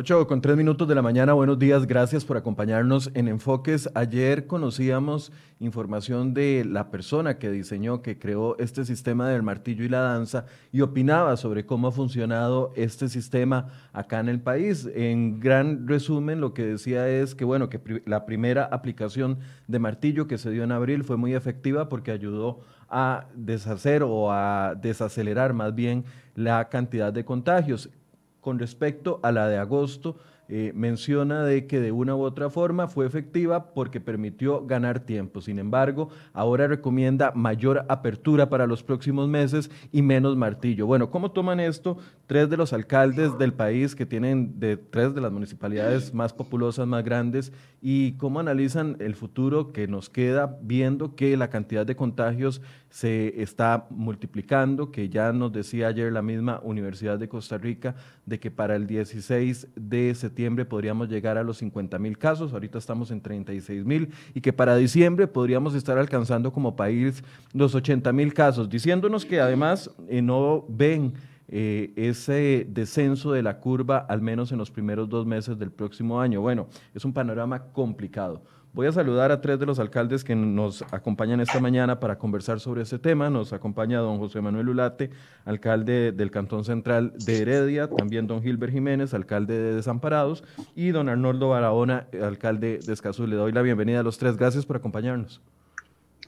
8 con 3 minutos de la mañana, buenos días, gracias por acompañarnos en Enfoques. Ayer conocíamos información de la persona que diseñó, que creó este sistema del martillo y la danza y opinaba sobre cómo ha funcionado este sistema acá en el país. En gran resumen, lo que decía es que, bueno, que la primera aplicación de martillo que se dio en abril fue muy efectiva porque ayudó a deshacer o a desacelerar más bien la cantidad de contagios con respecto a la de agosto, eh, menciona de que de una u otra forma fue efectiva porque permitió ganar tiempo. Sin embargo, ahora recomienda mayor apertura para los próximos meses y menos martillo. Bueno, ¿cómo toman esto tres de los alcaldes del país que tienen de tres de las municipalidades más populosas, más grandes, y cómo analizan el futuro que nos queda viendo que la cantidad de contagios se está multiplicando, que ya nos decía ayer la misma Universidad de Costa Rica de que para el 16 de septiembre podríamos llegar a los 50 mil casos, ahorita estamos en 36 mil, y que para diciembre podríamos estar alcanzando como país los 80 mil casos, diciéndonos que además eh, no ven eh, ese descenso de la curva, al menos en los primeros dos meses del próximo año. Bueno, es un panorama complicado. Voy a saludar a tres de los alcaldes que nos acompañan esta mañana para conversar sobre este tema. Nos acompaña don José Manuel Ulate, alcalde del Cantón Central de Heredia, también don Gilbert Jiménez, alcalde de Desamparados, y don Arnoldo Barahona, alcalde de Escazú. Le doy la bienvenida a los tres. Gracias por acompañarnos.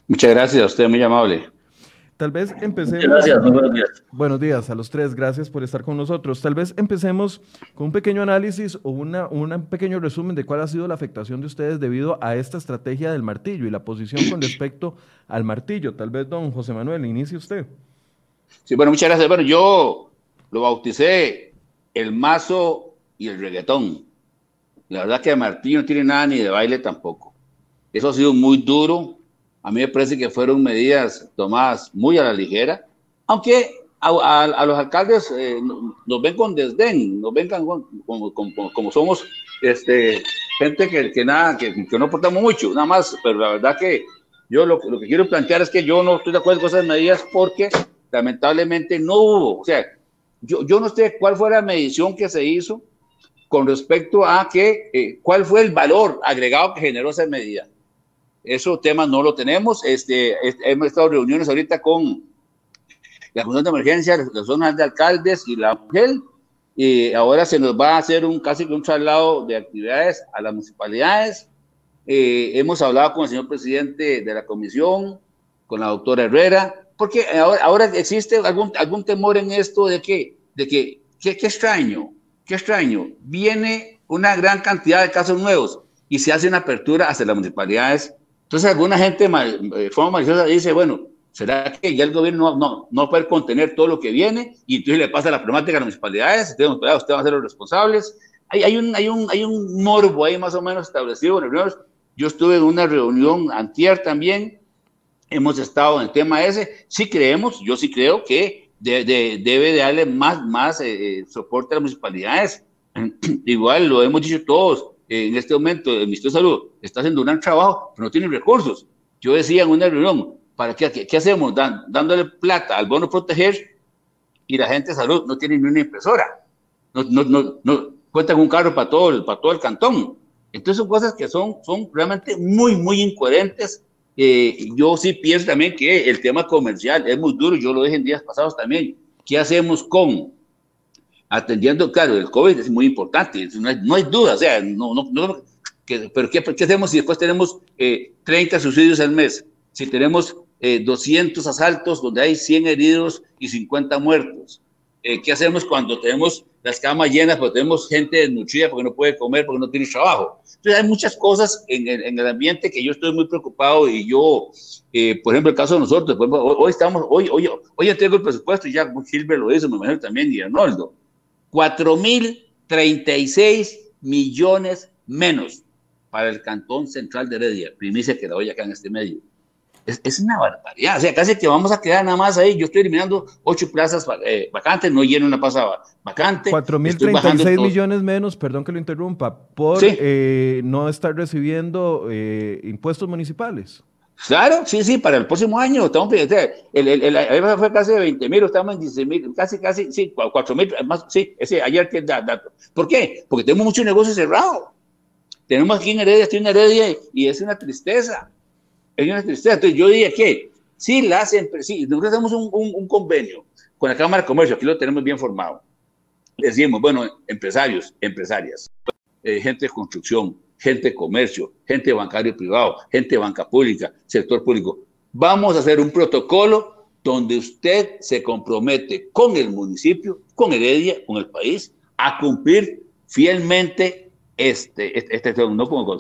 Muchas gracias, a usted muy amable. Tal vez empecemos. Gracias, buenos días. Buenos días a los tres, gracias por estar con nosotros. Tal vez empecemos con un pequeño análisis o una, un pequeño resumen de cuál ha sido la afectación de ustedes debido a esta estrategia del martillo y la posición con respecto al martillo. Tal vez, don José Manuel, inicie usted. Sí, bueno, muchas gracias. Bueno, yo lo bauticé el mazo y el reggaetón. La verdad que el martillo no tiene nada ni de baile tampoco. Eso ha sido muy duro, a mí me parece que fueron medidas tomadas muy a la ligera, aunque a, los alcaldes eh, nos ven con desdén, nos ven como, como, somos este, gente que, que nada, que, que, no aportamos mucho, nada más, pero la verdad que yo lo, lo, que quiero plantear es que yo no estoy de acuerdo con esas medidas porque lamentablemente no hubo, o sea, yo, yo no sé cuál fue la medición que se hizo con respecto a que, eh, cuál fue el valor agregado que generó esa medida. Eso tema no lo tenemos. Este, hemos estado reuniones ahorita con la Junta de Emergencia, las zonas de alcaldes y la mujer. Y ahora se nos va a hacer un casi un traslado de actividades a las municipalidades. Eh, hemos hablado con el señor presidente de la comisión, con la doctora Herrera, porque ahora, ahora existe algún, algún temor en esto de que, de que, qué extraño, qué extraño. Viene una gran cantidad de casos nuevos y se hace una apertura hacia las municipalidades entonces, alguna gente de eh, forma maliciosa dice, bueno, ¿será que ya el gobierno no, no, puede contener todo lo que viene? Y entonces le pasa la problemática a las municipalidades, usted, usted va a ser los responsables. Hay, hay, un, hay, un, hay un morbo ahí más o menos establecido. Yo estuve en una reunión antier también, hemos estado en el tema ese. Sí creemos, yo sí creo que de, debe de darle más, más eh, eh, soporte a las municipalidades. Igual lo hemos dicho todos, en este momento el Ministerio de Salud está haciendo un gran trabajo, pero no tiene recursos. Yo decía en una reunión, ¿para qué, qué, hacemos? dándole plata al bono proteger y la gente de salud no tiene ni una impresora. No, no, no, no cuenta con un carro para todo, el, para todo el cantón. Entonces son cosas que son, son realmente muy, muy incoherentes. Eh, yo sí pienso también que el tema comercial es muy duro, yo lo dije en días pasados también. ¿Qué hacemos con atendiendo, claro, el COVID es muy importante, no hay, duda, o sea, no, no, no pero ¿qué, ¿qué, hacemos si después tenemos 30 eh, suicidios al mes? Si tenemos 200 eh, asaltos donde hay 100 heridos y 50 muertos. Eh, ¿Qué hacemos cuando tenemos las camas llenas, porque tenemos gente desnutrida porque no puede comer, porque no tiene trabajo? Entonces hay muchas cosas en, en, el ambiente que yo estoy muy preocupado y yo, por ejemplo, el caso de nosotros, hoy, estamos, hoy, hoy, hoy entrego el presupuesto y ya Gilbert lo hizo, me imagino también, y Arnoldo. 4.036 millones menos para el Cantón Central de Heredia, primicia que la doy acá en este medio. Es, es, una barbaridad, o sea, casi que vamos a quedar nada más ahí. Yo estoy eliminando ocho plazas eh, vacantes, no lleno una plaza vacante. 4.036 millones menos, perdón que lo interrumpa, por eh, no estar recibiendo eh, impuestos municipales. Claro, sí, sí, para el próximo año. Estamos, el, el, el, fue casi de 20 mil, estamos en 16 mil, casi, casi, sí, 4 mil, más, sí, ese, ayer que da dato. ¿Por qué? Porque tenemos mucho negocio cerrado. Tenemos aquí en Heredia, estoy en Heredia y es una tristeza. Es una tristeza. Entonces yo diría que sí, las sí, nosotros tenemos un, un, un convenio con la Cámara de Comercio, aquí lo tenemos bien formado. Decimos, bueno, empresarios, empresarias, eh, gente de construcción, gente de comercio, gente bancario privado, gente de banca pública, sector público. Vamos a hacer un protocolo donde usted se compromete con el municipio, con Heredia, con el país, a cumplir fielmente este, este, este no cuando,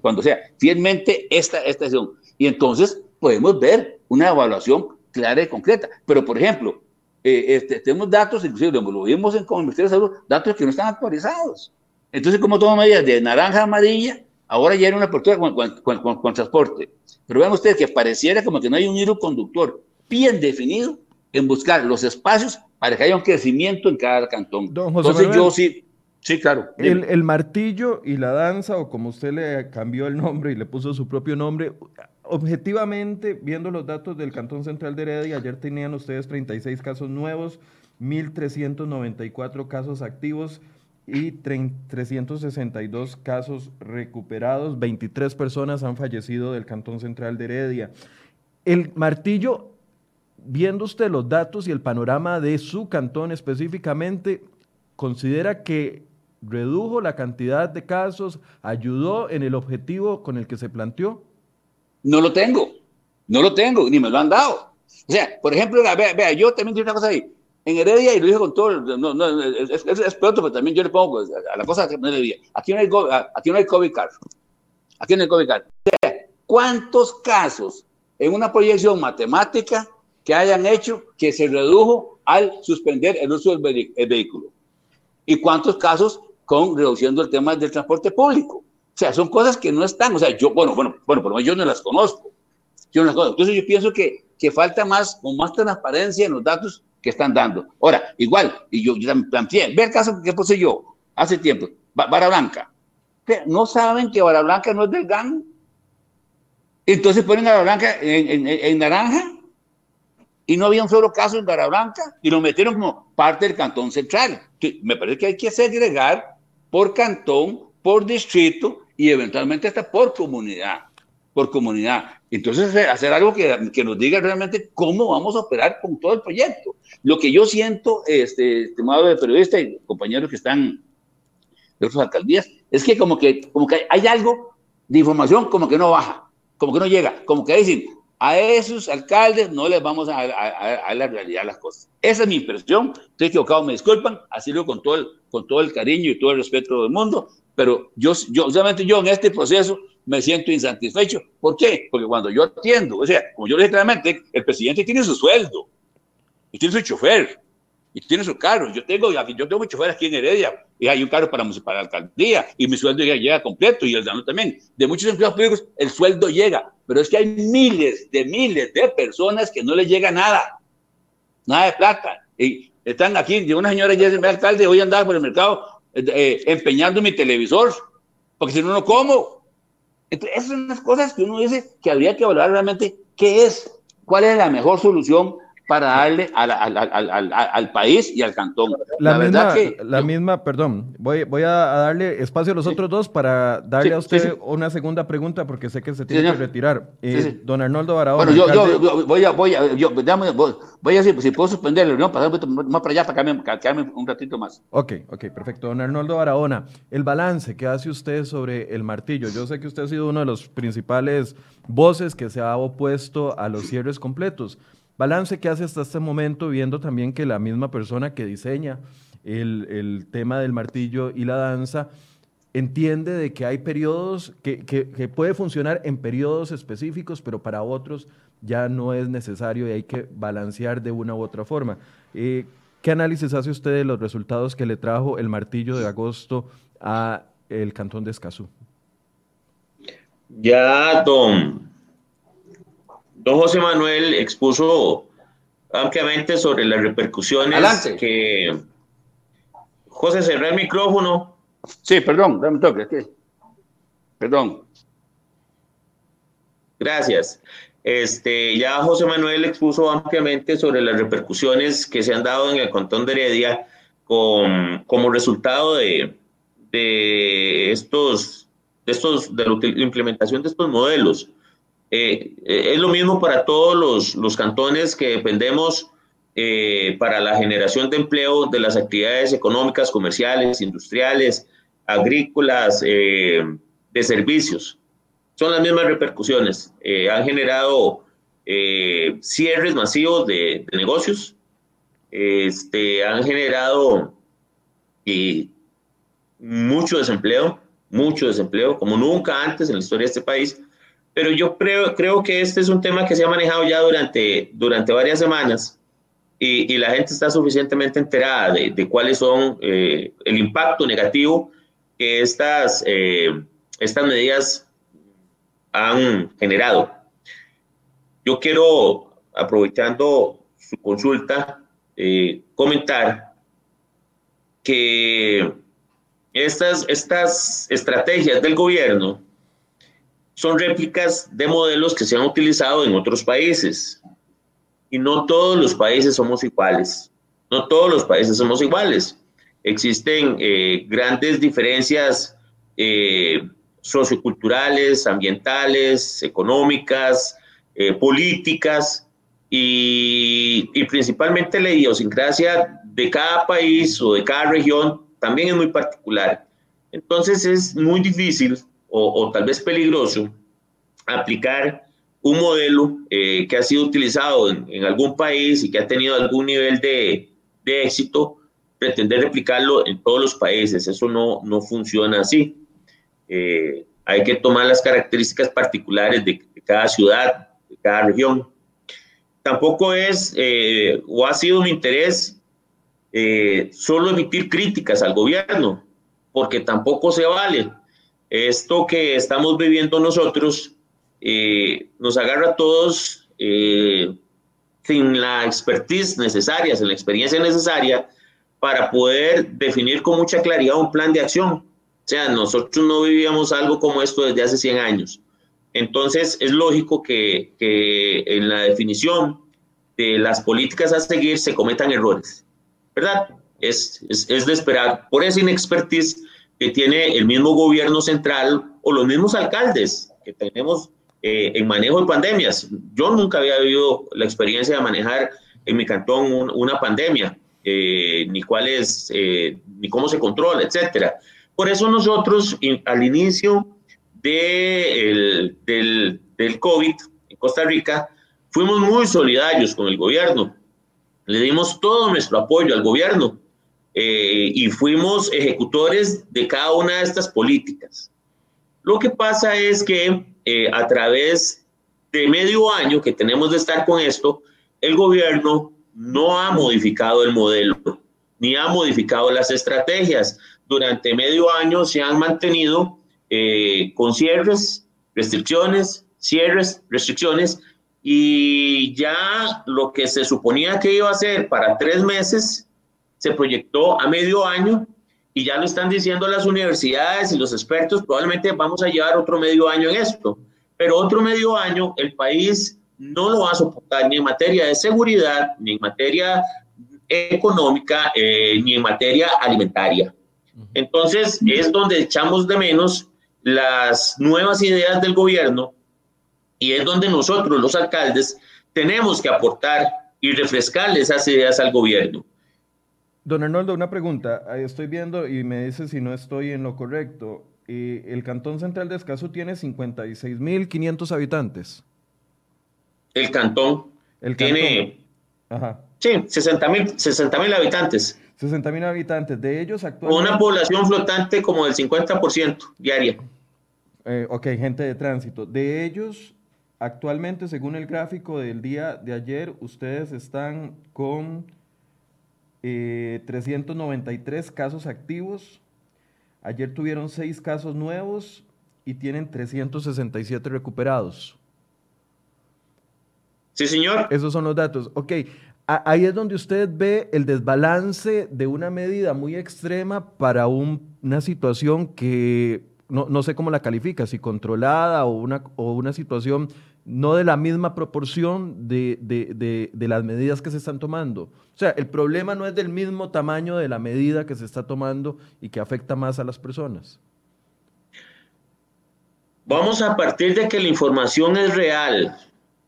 cuando, sea, fielmente esta, esta acción. Y entonces podemos ver una evaluación clara y concreta. Pero, por ejemplo, eh, este, tenemos datos, inclusive lo vimos en Ministerio de Salud, datos que no están actualizados. Entonces, como toma medidas de naranja a amarilla, ahora ya hay una apertura con, transporte. Pero vean ustedes que pareciera como que no hay un hilo conductor bien definido en buscar los espacios para que haya un crecimiento en cada cantón. Entonces, yo sí, sí, claro. El, el, martillo y la danza, o como usted le cambió el nombre y le puso su propio nombre, objetivamente, viendo los datos del Cantón Central de Heredia, ayer tenían ustedes 36 casos nuevos, 1.394 casos activos, y 362 casos recuperados, 23 personas han fallecido del Cantón Central de Heredia. El martillo, viendo usted los datos y el panorama de su cantón específicamente, considera que redujo la cantidad de casos, ayudó en el objetivo con el que se planteó? No lo tengo, no lo tengo, ni me lo han dado. O sea, por ejemplo, vea, vea yo también tengo una cosa ahí en Heredia, y lo dije con todo, no, no, es, es, pronto, pero también yo le pongo pues, a la cosa que no. Aquí no hay, aquí no hay COVID card. Aquí no hay COVID card. ¿Cuántos casos en una proyección matemática que hayan hecho que se redujo al suspender el uso del vehículo? ¿Y cuántos casos con reduciendo el tema del transporte público? O sea, son cosas que no están, o sea, yo, bueno, bueno, bueno, por lo menos yo no las conozco. Yo no las conozco. Entonces yo pienso que, que falta más, con más transparencia en los datos que están dando. Ahora, igual, y yo, también, ve el caso que puse yo hace tiempo, Vara Blanca. ¿No saben que Vara Blanca no es del GAN? Entonces ponen a Vara Blanca en, naranja y no había un solo caso en Vara Blanca y lo metieron como parte del cantón central. Me parece que hay que segregar por cantón, por distrito y eventualmente hasta por comunidad por comunidad. Entonces, hacer algo que, que, nos diga realmente cómo vamos a operar con todo el proyecto. Lo que yo siento, este, estimado de periodista y compañeros que están de otras alcaldías, es que como que, como que hay algo de información como que no baja, como que no llega, como que dicen, a esos alcaldes no les vamos a, a, la realidad las cosas. Esa es mi impresión, estoy equivocado, me disculpan, así lo con todo el, con todo el cariño y todo el respeto del mundo, pero yo, yo, yo en este proceso me siento insatisfecho. ¿Por qué? Porque cuando yo atiendo, o sea, como yo le dije claramente, el presidente tiene su sueldo, y tiene su chofer, y tiene su carro. Yo tengo, yo tengo mi chofer aquí en Heredia, y hay un carro para, para la alcaldía, y mi sueldo llega, llega completo, y el dano también. De muchos empleados públicos, el sueldo llega, pero es que hay miles de miles de personas que no les llega nada, nada de plata. Y están aquí, de una señora ya es alcalde, hoy andaba por el mercado eh, eh, empeñando mi televisor, porque si no, no como. Entonces, esas son las cosas que uno dice que habría que evaluar realmente qué es, cuál es la mejor solución para darle al, al, al, al, país y al cantón. La, misma, que, la misma, perdón, voy, voy a darle espacio a los otros dos para darle a usted una segunda pregunta porque sé que se tiene que retirar. Eh, don Arnoldo Barahona. Bueno, yo, yo, voy a, voy a, yo, voy a decir, si puedo suspenderlo, ¿no? Pasar más para allá para quedarme, un ratito más. Ok, ok, perfecto. Don Arnoldo Barahona, el balance que hace usted sobre el martillo. Yo sé que usted ha sido uno de los principales voces que se ha opuesto a los cierres completos. Balance que hace hasta este momento, viendo también que la misma persona que diseña el, tema del martillo y la danza entiende de que hay periodos que, que, puede funcionar en periodos específicos, pero para otros ya no es necesario y hay que balancear de una u otra forma. Eh, ¿Qué análisis hace usted de los resultados que le trajo el martillo de agosto a el cantón de Escazú? Ya, don Don José Manuel expuso ampliamente sobre las repercusiones que... José, cerré el micrófono. Sí, perdón, dame un toque. Perdón. Gracias. Este, ya José Manuel expuso ampliamente sobre las repercusiones que se han dado en el Cantón de Heredia con, como resultado de, de estos, de estos, de la implementación de estos modelos. Eh, eh, es lo mismo para todos los, los cantones que dependemos eh, para la generación de empleo de las actividades económicas, comerciales, industriales, agrícolas, de servicios. Son las mismas repercusiones. han generado cierres masivos de, de negocios, este, han generado mucho desempleo, mucho desempleo, como nunca antes en la historia de este país. Pero yo creo, creo que este es un tema que se ha manejado ya durante, durante varias semanas y, la gente está suficientemente enterada de, de cuáles son eh, el impacto negativo que estas, eh, estas medidas han generado. Yo quiero, aprovechando su consulta, eh, comentar que estas, estas estrategias del gobierno son réplicas de modelos que se han utilizado en otros países. Y no todos los países somos iguales. No todos los países somos iguales. Existen eh, grandes diferencias eh, socioculturales, ambientales, económicas, eh, políticas y, y principalmente la idiosincrasia de cada país o de cada región también es muy particular. Entonces es muy difícil o, tal vez peligroso aplicar un modelo eh, que ha sido utilizado en, algún país y que ha tenido algún nivel de, éxito, pretender replicarlo en todos los países. Eso no, no funciona así. Eh, hay que tomar las características particulares de, cada ciudad, de cada región. Tampoco es eh, o ha sido mi interés solo emitir críticas al gobierno, porque tampoco se vale. Esto que estamos viviendo nosotros eh, nos agarra a todos eh, sin la expertise necesaria, sin la experiencia necesaria para poder definir con mucha claridad un plan de acción. O sea, nosotros no vivíamos algo como esto desde hace 100 años. Entonces, es lógico que, que en la definición de las políticas a seguir se cometan errores. ¿verdad? Es, es, de esperar por esa inexpertise que tiene el mismo gobierno central o los mismos alcaldes que tenemos eh, en manejo de pandemias. Yo nunca había vivido la experiencia de manejar en mi cantón una pandemia, eh, ni cuál es, eh, ni cómo se controla, etcétera. Por eso nosotros al inicio de del, del COVID en Costa Rica fuimos muy solidarios con el gobierno le dimos todo nuestro apoyo al gobierno eh, y fuimos ejecutores de cada una de estas políticas. Lo que pasa es que eh, a través de medio año que tenemos de estar con esto, el gobierno no ha modificado el modelo ni ha modificado las estrategias. Durante medio año se han mantenido eh, con cierres, restricciones, cierres, restricciones, y ya lo que se suponía que iba a ser para tres meses se proyectó a medio año y ya lo están diciendo las universidades y los expertos, probablemente vamos a llevar otro medio año en esto, pero otro medio año el país no lo va a soportar ni en materia de seguridad, ni en materia económica, eh, ni en materia alimentaria. Entonces es donde echamos de menos las nuevas ideas del gobierno y es donde nosotros, los alcaldes, tenemos que aportar y refrescarle esas ideas al gobierno. Don Arnoldo, una pregunta. Estoy viendo y me dice si no estoy en lo correcto. el Cantón Central de Escazú tiene 56.500 habitantes. El cantón, el tiene Ajá. Sí, 60.000 60 habitantes. 60.000 habitantes. De ellos actualmente... Una población flotante como del 50% diaria. Eh, ok, gente de tránsito. De ellos, Actualmente, según el gráfico del día de ayer, ustedes están con 393 eh, casos activos. Ayer tuvieron 6 casos nuevos y tienen 367 recuperados. Sí, señor. Esos son los datos. Ok, ahí es donde usted ve el desbalance de una medida muy extrema para una situación que no, sé cómo la califica, si controlada o una, o una situación no de la misma proporción de, de, las medidas que se están tomando. O sea, el problema no es del mismo tamaño de la medida que se está tomando y que afecta más a las personas. Vamos a partir de que la información es real,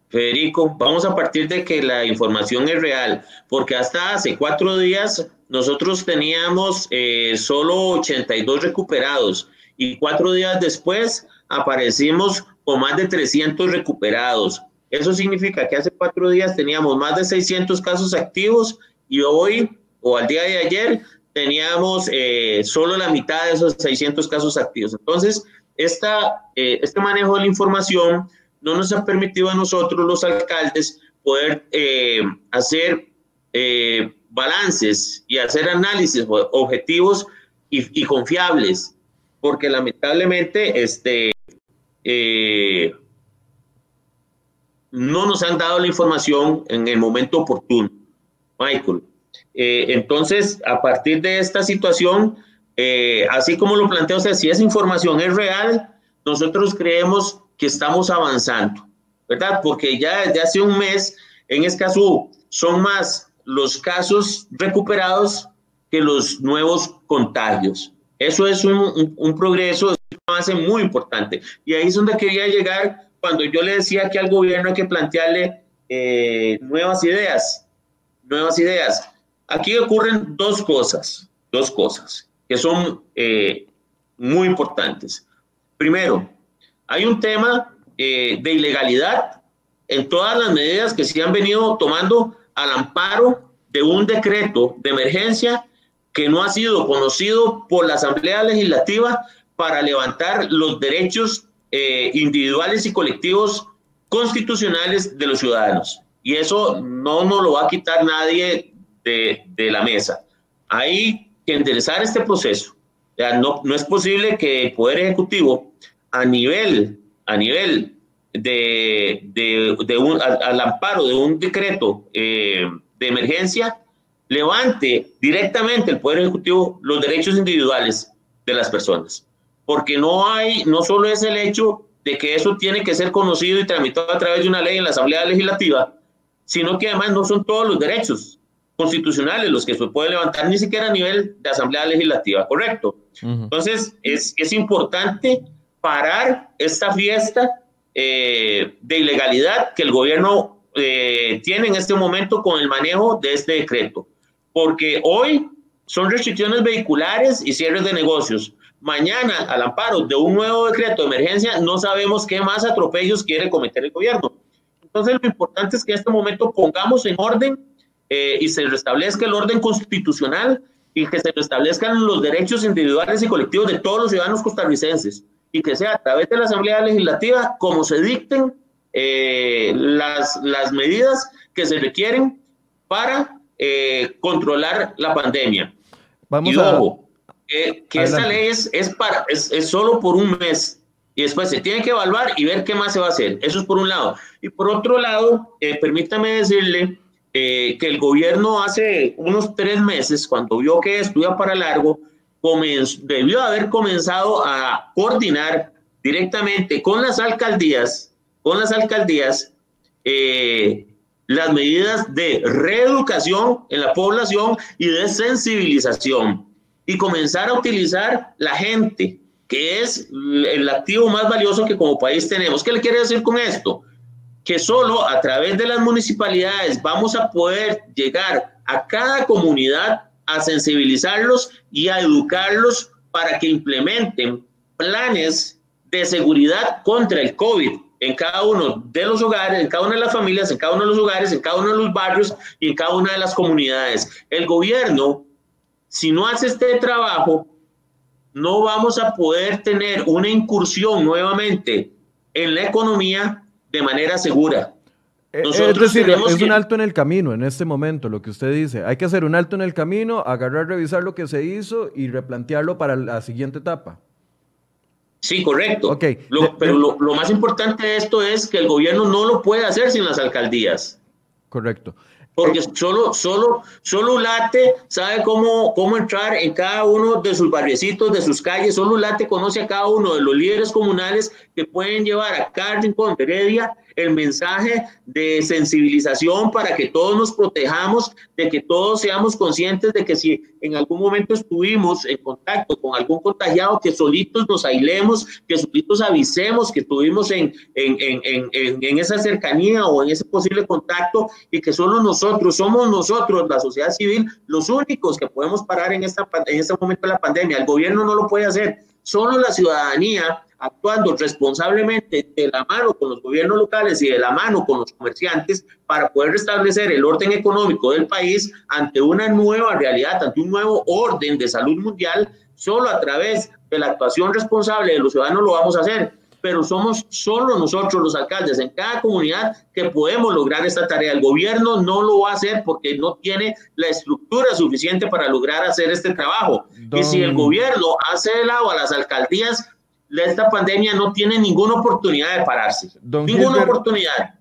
Federico, vamos a partir de que la información es real, porque hasta hace cuatro días nosotros teníamos eh, solo 82 recuperados y cuatro días después aparecimos con más de 300 recuperados. Eso significa que hace cuatro días teníamos más de 600 casos activos y hoy o al día de ayer teníamos eh, solo la mitad de esos 600 casos activos. Entonces, esta, eh, este manejo de la información no nos ha permitido a nosotros, los alcaldes, poder eh, hacer balances y hacer análisis objetivos y, y confiables, porque lamentablemente este, eh, no nos han dado la información en el momento oportuno, Michael. Eh, entonces, a partir de esta situación, eh, así como lo plantea usted, si esa información es real, nosotros creemos que estamos avanzando, ¿verdad? Porque ya desde hace un mes en Escazú son más los casos recuperados que los nuevos contagios. Eso es un progreso, hace muy importante. Y ahí es donde quería llegar cuando yo le decía que al gobierno hay que plantearle eh, nuevas ideas, nuevas ideas. Aquí ocurren dos cosas, dos cosas que son eh, muy importantes. Primero, hay un tema eh, de ilegalidad en todas las medidas que se han venido tomando al amparo de un decreto de emergencia que no ha sido conocido por la Asamblea Legislativa para levantar los derechos eh, individuales y colectivos constitucionales de los ciudadanos. Y eso no nos lo va a quitar nadie de, de la mesa. Hay que enderezar este proceso. Ya no, no es posible que el Poder Ejecutivo, a nivel, a nivel de, de, de un, al, amparo de un decreto eh, de emergencia, levante directamente el Poder Ejecutivo los derechos individuales de las personas porque no hay, no solo es el hecho de que eso tiene que ser conocido y tramitado a través de una ley en la Asamblea Legislativa, sino que además no son todos los derechos constitucionales los que se puede levantar ni siquiera a nivel de Asamblea Legislativa, ¿correcto? Entonces, es, es, importante parar esta fiesta eh, de ilegalidad que el gobierno eh, tiene en este momento con el manejo de este decreto, porque hoy son restricciones vehiculares y cierres de negocios, mañana, al amparo de un nuevo decreto de emergencia, no sabemos qué más atropellos quiere cometer el gobierno. Entonces, lo importante es que en este momento pongamos en orden eh, y se restablezca el orden constitucional y que se restablezcan los derechos individuales y colectivos de todos los ciudadanos costarricenses y que sea a través de la Asamblea Legislativa como se dicten eh, las, las medidas que se requieren para eh, controlar la pandemia. Vamos a que, esta ley es, para, es, solo por un mes y después se tiene que evaluar y ver qué más se va a hacer. Eso es por un lado. Y por otro lado, eh, permítame decirle eh, que el gobierno hace unos tres meses, cuando vio que esto iba para largo, debió haber comenzado a coordinar directamente con las alcaldías, con las alcaldías, eh, las medidas de reeducación en la población y de sensibilización y comenzar a utilizar la gente, que es el activo más valioso que como país tenemos. ¿Qué le quiere decir con esto? Que solo a través de las municipalidades vamos a poder llegar a cada comunidad a sensibilizarlos y a educarlos para que implementen planes de seguridad contra el COVID en cada uno de los hogares, en cada una de las familias, en cada uno de los hogares, en cada uno de los barrios y en cada una de las comunidades. El gobierno si no hace este trabajo, no vamos a poder tener una incursión nuevamente en la economía de manera segura. Eh, es decir, es un alto en el camino en este momento, lo que usted dice. Hay que hacer un alto en el camino, agarrar, revisar lo que se hizo y replantearlo para la siguiente etapa. Sí, correcto. Okay. pero lo, lo, más importante de esto es que el gobierno no lo puede hacer sin las alcaldías. Correcto. Porque solo, solo, solo Late sabe cómo, cómo entrar en cada uno de sus barriecitos, de sus calles. Solo Late conoce a cada uno de los líderes comunales que pueden llevar a cada rincón de Heredia el mensaje de sensibilización para que todos nos protejamos, de que todos seamos conscientes de que si en algún momento estuvimos en contacto con algún contagiado, que solitos nos aislemos, que solitos avisemos que estuvimos en, en, en, en, esa cercanía o en ese posible contacto y que solo nosotros, somos nosotros, la sociedad civil, los únicos que podemos parar en, esta, en este momento de la pandemia. El gobierno no lo puede hacer, solo la ciudadanía actuando responsablemente de la mano con los gobiernos locales y de la mano con los comerciantes para poder restablecer el orden económico del país ante una nueva realidad, ante un nuevo orden de salud mundial, solo a través de la actuación responsable de los ciudadanos lo vamos a hacer. Pero somos solo nosotros los alcaldes en cada comunidad que podemos lograr esta tarea. El gobierno no lo va a hacer porque no tiene la estructura suficiente para lograr hacer este trabajo. Y si el gobierno hace de lado a las alcaldías, esta pandemia no tiene ninguna oportunidad de pararse. ninguna oportunidad.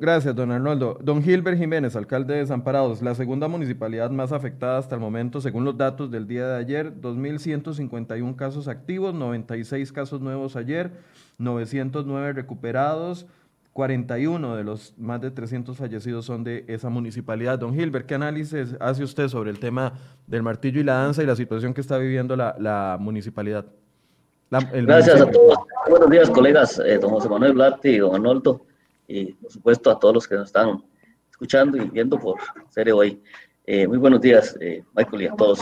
gracias, don Arnoldo. Don Gilbert Jiménez, alcalde de Desamparados, la segunda municipalidad más afectada hasta el momento, según los datos del día de ayer, 2.151 casos activos, 96 casos nuevos ayer, 909 recuperados, 41 de los más de 300 fallecidos son de esa municipalidad. Don Gilbert, ¿qué análisis hace usted sobre el tema del martillo y la danza y la situación que está viviendo la, la municipalidad? Gracias a todos. Buenos días, colegas, eh, don José Manuel Blatti y don Arnoldo, y por supuesto a todos los que nos están escuchando y viendo por serie hoy. Eh, muy buenos días, eh, Michael, y a todos.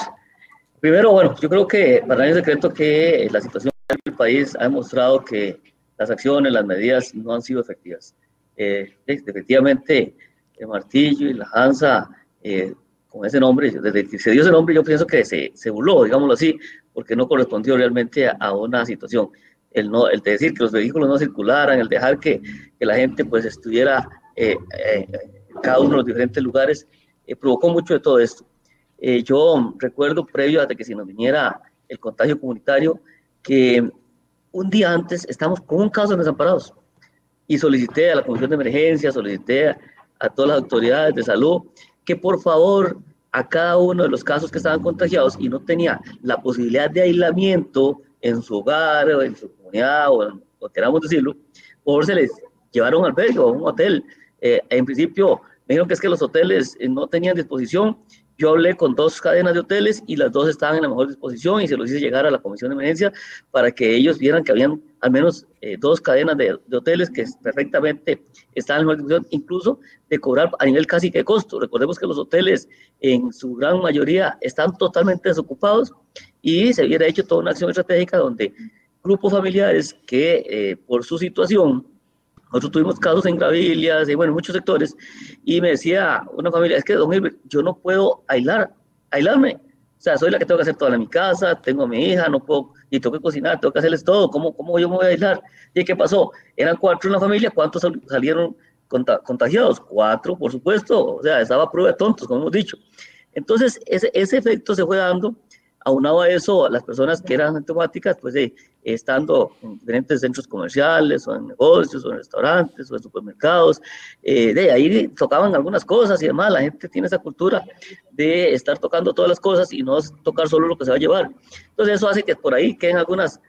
Primero, bueno, yo creo que para nadie es secreto que la situación del país ha demostrado que las acciones, las medidas no han sido efectivas. efectivamente, el martillo y la Hansa, con ese nombre, desde que se dio ese nombre, yo pienso que se, se burló, digámoslo así, porque no correspondió realmente a, una situación. El, no, el de decir que los vehículos no circularan, el dejar que, que la gente pues estuviera eh, eh, cada uno de los diferentes lugares, eh, provocó mucho de todo esto. yo recuerdo previo a que se nos viniera el contagio comunitario que un día antes estamos con un caso de desamparados y solicité a la Comisión de Emergencia, solicité a, a todas las autoridades de salud que por favor a cada uno de los casos que estaban contagiados y no tenía la posibilidad de aislamiento en su hogar o en su comunidad o, o queramos decirlo, por se les llevaron al albergue o a un hotel. Eh, en principio, me dijeron que es que los hoteles eh, no tenían disposición yo hablé con dos cadenas de hoteles y las dos estaban en la mejor disposición y se los hice llegar a la comisión de emergencia para que ellos vieran que habían al menos eh, dos cadenas de, hoteles que perfectamente estaban en la mejor disposición, incluso de cobrar a nivel casi que costo. Recordemos que los hoteles en su gran mayoría están totalmente desocupados y se hubiera hecho toda una acción estratégica donde grupos familiares que eh, por su situación nosotros tuvimos casos en Gravillas y bueno, muchos sectores, y me decía una familia, es que don Gilbert, yo no puedo aislar, aislarme. O sea, soy la que tengo que hacer toda mi casa, tengo a mi hija, no puedo, y tengo que cocinar, tengo que hacerles todo, ¿cómo, cómo yo me voy a aislar? ¿Y qué pasó? Eran cuatro en la familia, ¿cuántos salieron contagiados? Cuatro, por supuesto, o sea, estaba a prueba de tontos, como hemos dicho. Entonces, ese, ese efecto se fue dando Aunado a eso, las personas que eran automáticas, pues eh, estando en diferentes centros comerciales o en negocios o en restaurantes o en supermercados, eh, de ahí tocaban algunas cosas y demás. La gente tiene esa cultura de estar tocando todas las cosas y no tocar solo lo que se va a llevar. Entonces eso hace que por ahí queden algunas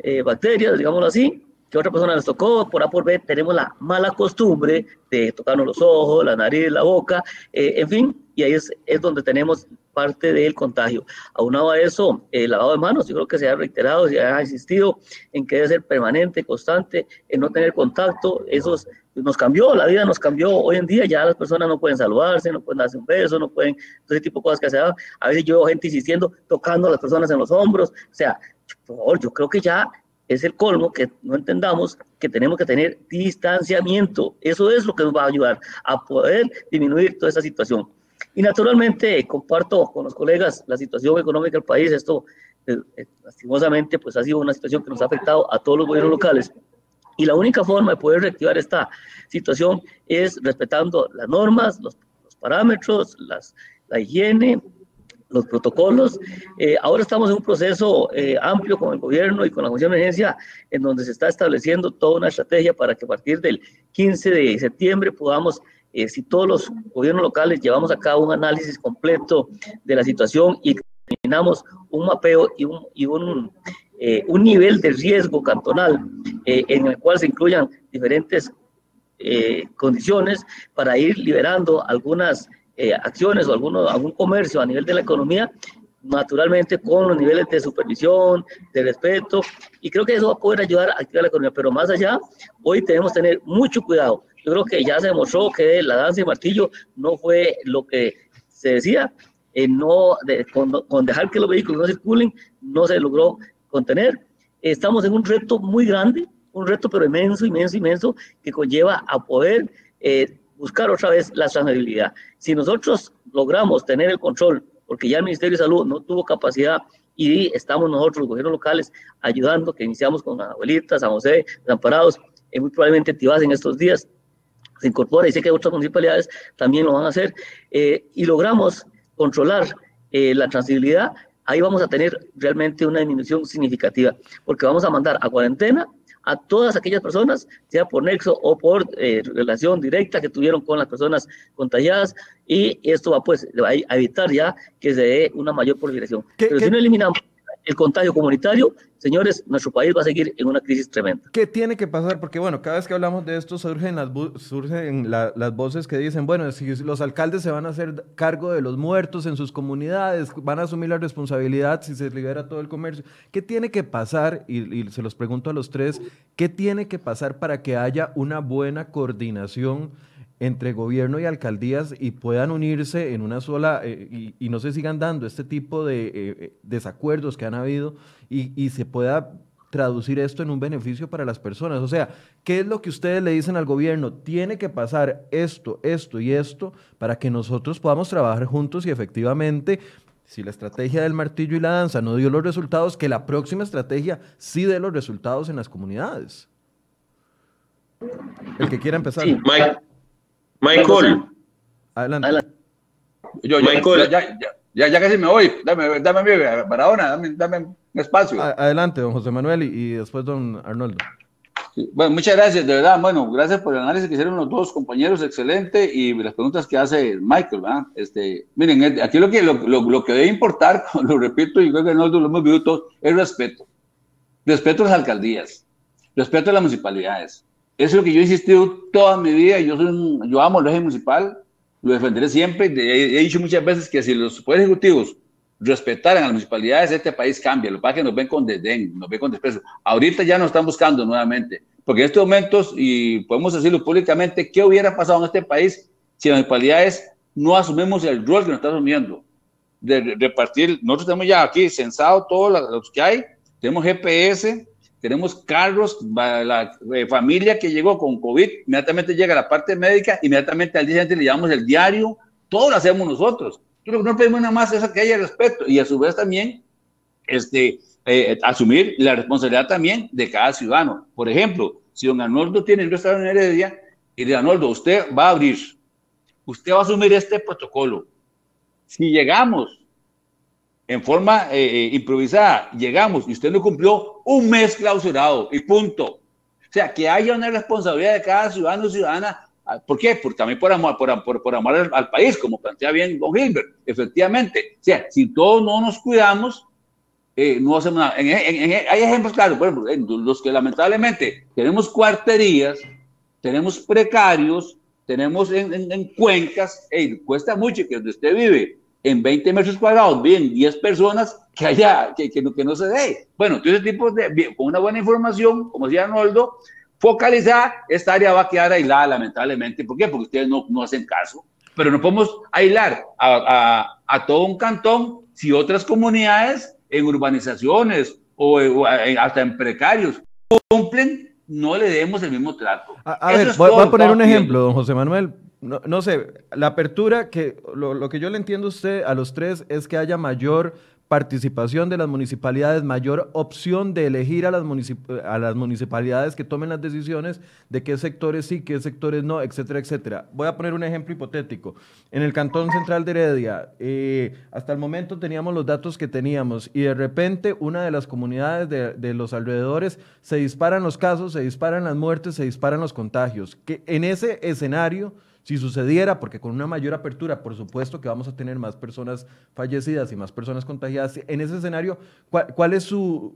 eh, bacterias, digámoslo así, que otra persona les tocó, por A por B, tenemos la mala costumbre de tocarnos los ojos, la nariz, la boca, en fin, y ahí es, es donde tenemos parte del contagio. Aunado a eso, el lavado de manos, yo creo que se ha reiterado, se ha insistido en que debe ser permanente, constante, en no tener contacto. Eso nos cambió, la vida nos cambió. Hoy en día ya las personas no pueden saludarse, no pueden darse un beso, no pueden, ese tipo de cosas que se dan. A veces yo veo gente insistiendo, tocando a las personas en los hombros. O sea, por favor, yo creo que ya es el colmo que no entendamos que tenemos que tener distanciamiento. Eso es lo que nos va a ayudar a poder disminuir toda esa situación. Y naturalmente comparto con los colegas la situación económica del país. Esto, eh, eh, lastimosamente, pues ha sido una situación que nos ha afectado a todos los gobiernos locales. Y la única forma de poder reactivar esta situación es respetando las normas, los, parámetros, las, la higiene, los protocolos. Eh, ahora estamos en un proceso amplio con el gobierno y con la Comisión de Emergencia, en donde se está estableciendo toda una estrategia para que a partir del 15 de septiembre podamos eh, si todos los gobiernos locales llevamos a cabo un análisis completo de la situación y terminamos un mapeo y un, y un, eh, un nivel de riesgo cantonal eh, en el cual se incluyan diferentes eh, condiciones para ir liberando algunas eh, acciones o alguno, algún comercio a nivel de la economía, naturalmente con los niveles de supervisión, de respeto, y creo que eso va a poder ayudar a activar la economía. Pero más allá, hoy tenemos que tener mucho cuidado. Yo creo que ya se demostró que la danza y martillo no fue lo que se decía, eh, no con, con, dejar que los vehículos no circulen, no se logró contener. Estamos en un reto muy grande, un reto pero inmenso, inmenso, inmenso, que conlleva a poder eh, buscar otra vez la sanabilidad. Si nosotros logramos tener el control, porque ya el Ministerio de Salud no tuvo capacidad y estamos nosotros, los gobiernos locales, ayudando, que iniciamos con Abuelitas, San José, Desamparados, eh, muy probablemente Tibás en estos días se incorpora y sé que otras municipalidades también lo van a hacer, eh, y logramos controlar la transmisibilidad, ahí vamos a tener realmente una disminución significativa, porque vamos a mandar a cuarentena a todas aquellas personas, sea por nexo o por eh, relación directa que tuvieron con las personas contagiadas, y esto va pues a evitar ya que se dé una mayor proliferación. Pero si no eliminamos el contagio comunitario, señores, nuestro país va a seguir en una crisis tremenda. ¿Qué tiene que pasar? Porque, bueno, cada vez que hablamos de esto surgen las, surgen las voces que dicen, bueno, si los alcaldes se van a hacer cargo de los muertos en sus comunidades, van a asumir la responsabilidad si se libera todo el comercio. ¿Qué tiene que pasar? Y, y se los pregunto a los tres, ¿qué tiene que pasar para que haya una buena coordinación? Entre gobierno y alcaldías y puedan unirse en una sola eh, y, no se sigan dando este tipo de eh, eh, desacuerdos que han habido y, y, se pueda traducir esto en un beneficio para las personas. O sea, ¿qué es lo que ustedes le dicen al gobierno? Tiene que pasar esto, esto y esto para que nosotros podamos trabajar juntos y efectivamente si la estrategia del martillo y la danza no dio los resultados, que la próxima estrategia sí dé los resultados en las comunidades. El que quiera empezar. Mike. Michael. Adelante. Yo, Michael. Ya, ya, ya, casi me voy. Dame, dame, Maradona, dame, dame un espacio. Adelante, don José Manuel y, después don Arnoldo. Bueno, muchas gracias, de verdad. Bueno, gracias por el análisis que hicieron los dos compañeros, excelente, y las preguntas que hace Michael, ¿verdad? Este, miren, aquí lo que, lo, lo, que debe importar, lo repito, y creo que nosotros lo hemos visto todos, es respeto. Respeto a las alcaldías, respeto a las municipalidades, es lo que yo he insistido toda mi vida. Yo, soy yo amo el régimen municipal, lo defenderé siempre. He, dicho muchas veces que si los poderes ejecutivos respetaran a las municipalidades, este país cambia. Lo que pasa nos ven con desdén, nos ven con desprecio. Ahorita ya nos están buscando nuevamente, porque en estos momentos, y podemos decirlo públicamente, ¿qué hubiera pasado en este país si las municipalidades no asumimos el rol que nos están asumiendo? De repartir, nosotros tenemos ya aquí censado todos los que hay, tenemos GPS, tenemos carros, la eh, familia que llegó con COVID, inmediatamente llega la parte médica, inmediatamente al día siguiente le llevamos el diario, todo lo hacemos nosotros. No pedimos nada más eso que haya respeto y a su vez también este, eh, asumir la responsabilidad también de cada ciudadano. Por ejemplo, si don Arnoldo tiene un restaurante en Heredia y de Arnoldo, usted va a abrir, usted va a asumir este protocolo. Si llegamos en forma eh, eh, improvisada, llegamos y usted no cumplió un mes clausurado y punto. O sea, que haya una responsabilidad de cada ciudadano o ciudadana. Ah, ¿Por qué? Porque también por amor, por, por, amor al, país, como plantea bien Don Gilbert, efectivamente. O sea, si todos no nos cuidamos, eh, no hacemos nada. hay ejemplos claros, por ejemplo, los que lamentablemente tenemos cuarterías, tenemos precarios, tenemos en, cuencas, cuesta mucho que donde usted vive en 20 metros cuadrados bien 10 personas, que haya, que, que, que no se dé. Bueno, entonces, tipo de, con una buena información, como decía Arnoldo, focalizada, esta área va a quedar aislada, lamentablemente. ¿Por qué? Porque ustedes no, no hacen caso. Pero no podemos aislar a, a, a todo un cantón si otras comunidades en urbanizaciones o, hasta en precarios cumplen, no le demos el mismo trato. A, ver, voy, a poner un ejemplo, don José Manuel no, no, sé, la apertura que lo, lo, que yo le entiendo a usted a los tres es que haya mayor participación de las municipalidades, mayor opción de elegir a las, a las municipalidades que tomen las decisiones de qué sectores sí, qué sectores no, etcétera, etcétera. Voy a poner un ejemplo hipotético. En el Cantón Central de Heredia, eh, hasta el momento teníamos los datos que teníamos y de repente una de las comunidades de, de los alrededores se disparan los casos, se disparan las muertes, se disparan los contagios. Que en ese escenario si sucediera, porque con una mayor apertura, por supuesto que vamos a tener más personas fallecidas y más personas contagiadas, en ese escenario, ¿cuál, es su,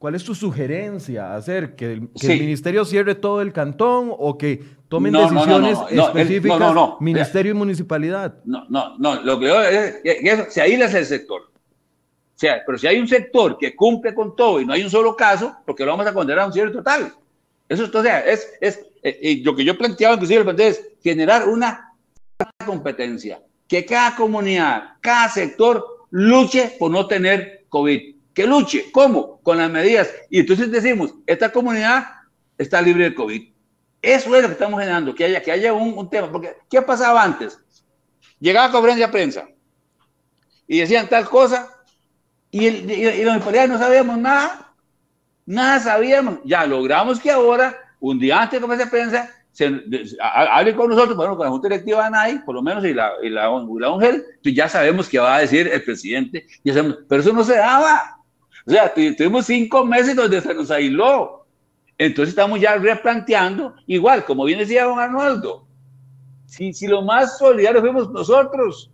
¿Cuál es tu sugerencia? ¿Hacer que, el, ministerio cierre todo el cantón o que tomen decisiones específicas ministerio y municipalidad? No, no, no. Lo que yo, es, si ahí es el sector. O sea, pero si hay un sector que cumple con todo y no hay un solo caso, porque lo vamos a condenar a un cierre total. Eso o sea, es, eh, lo que yo planteaba inclusive es generar una competencia, que cada comunidad, cada sector luche por no tener COVID. Que luche, ¿cómo? Con las medidas. Y entonces decimos, esta comunidad está libre de COVID. Eso es lo que estamos generando, que haya, que haya un, tema. Porque, ¿qué pasaba antes? Llegaba a conferencia de prensa y decían tal cosa y, el, y, los no sabíamos nada. Nada sabíamos. Ya logramos que ahora, un día antes de conferencia de prensa, se, hable con nosotros, bueno, con la Junta Directiva de ANAI, por lo menos, y la, y la, ONGEL, pues ya sabemos qué va a decir el presidente, ya sabemos, pero eso no se daba. O sea, tuvimos cinco meses donde se nos aisló. Entonces estamos ya replanteando, igual, como bien decía don Arnoldo, si, si lo más solidario fuimos nosotros,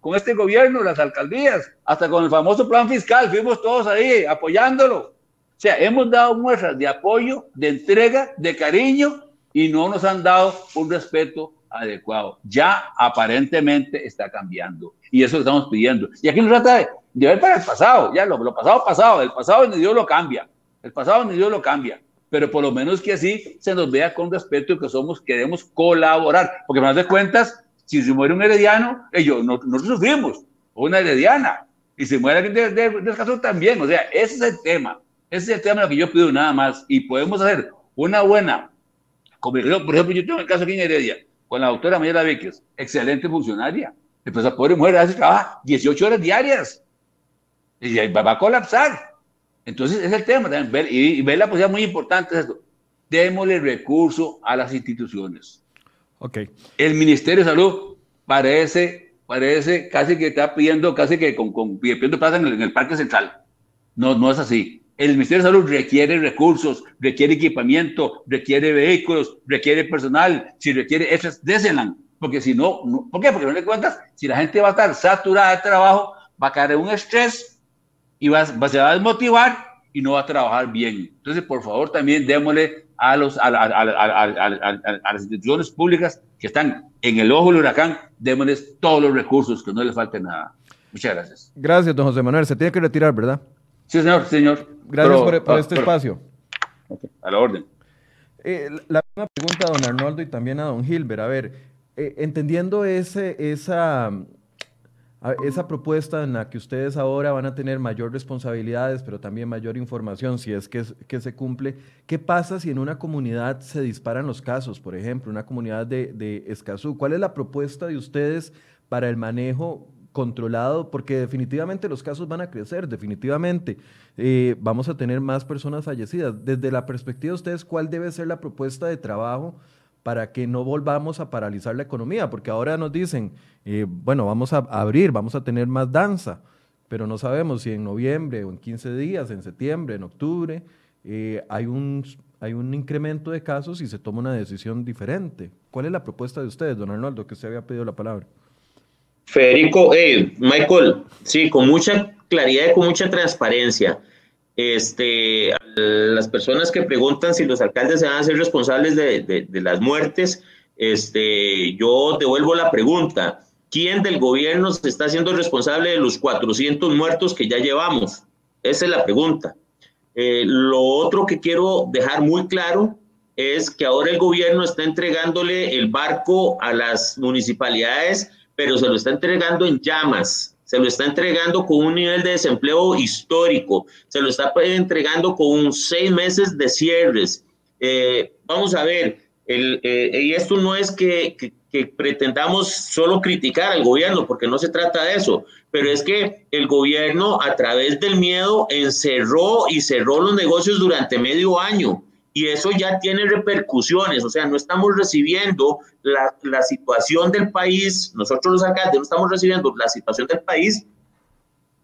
con este gobierno, las alcaldías, hasta con el famoso plan fiscal, fuimos todos ahí apoyándolo. O sea, hemos dado muestras de apoyo, de entrega, de cariño y no nos han dado un respeto adecuado. Ya aparentemente está cambiando y eso lo estamos pidiendo. Y aquí nos trata de, ver para el pasado, ya lo, lo, pasado, pasado, el pasado ni Dios lo cambia, el pasado ni Dios lo cambia, pero por lo menos que así se nos vea con respeto que somos, queremos colaborar, porque más de cuentas, si se muere un herediano, ellos, nosotros sufrimos, una herediana, y si muere alguien de, de, de, también, o sea, ese es el tema, ese es el tema que yo pido nada más, y podemos hacer una buena por ejemplo, yo tengo el caso aquí en Heredia, con la doctora Mayela Beques, excelente funcionaria. Después la pobre mujer hace trabaja 18 horas diarias. Y va a colapsar. Entonces, es el tema también. Ver, y, ver la posibilidad muy importante es esto. Démosle recurso a las instituciones. Okay. El Ministerio de Salud parece, parece casi que está pidiendo, casi que con, con pidiendo plata en el, en el Parque Central. No, no es así. El Ministerio de Salud requiere recursos, requiere equipamiento, requiere vehículos, requiere personal. Si requiere, eso es désenla. Porque si no, ¿por qué? Porque no le cuentas, si la gente va a estar saturada de trabajo, va a caer en un estrés y va, se va a desmotivar y no va a trabajar bien. Entonces, por favor, también démosle a, los, a, las instituciones públicas que están en el ojo del huracán, démosles todos los recursos, que no les falte nada. Muchas gracias. Gracias, don José Manuel. Se tiene que retirar, ¿verdad? Sí, señor, señor. Gracias por, este espacio. A la orden. Eh, la misma pregunta a don Arnoldo y también a don Gilbert. A ver, eh, entendiendo ese, esa, esa propuesta en la que ustedes ahora van a tener mayor responsabilidades, pero también mayor información, si es que, que se cumple, ¿qué pasa si en una comunidad se disparan los casos, por ejemplo, una comunidad de, de Escazú? ¿Cuál es la propuesta de ustedes para el manejo controlado, porque definitivamente los casos van a crecer, definitivamente eh, vamos a tener más personas fallecidas. Desde la perspectiva de ustedes, ¿cuál debe ser la propuesta de trabajo para que no volvamos a paralizar la economía? Porque ahora nos dicen, eh, bueno, vamos a abrir, vamos a tener más danza, pero no sabemos si en noviembre o en 15 días, en septiembre, en octubre, eh, hay, un, hay un incremento de casos y se toma una decisión diferente. ¿Cuál es la propuesta de ustedes, don Arnoldo, que usted había pedido la palabra? Federico, Michael, sí, con mucha claridad y con mucha transparencia. Este, las personas que preguntan si los alcaldes se van a ser responsables de, las muertes, este, yo devuelvo la pregunta. ¿Quién del gobierno se está haciendo responsable de los 400 muertos que ya llevamos? Esa es la pregunta. Eh, lo otro que quiero dejar muy claro es que ahora el gobierno está entregándole el barco a las municipalidades pero se lo está entregando en llamas, se lo está entregando con un nivel de desempleo histórico, se lo está entregando con seis meses de cierres. Eh, vamos a ver, el, eh, y esto no es que, pretendamos solo criticar al gobierno, porque no se trata de eso, pero es que el gobierno a través del miedo encerró y cerró los negocios durante medio año y eso ya tiene repercusiones, o sea, no estamos recibiendo la, la, situación del país, nosotros los alcaldes no estamos recibiendo la situación del país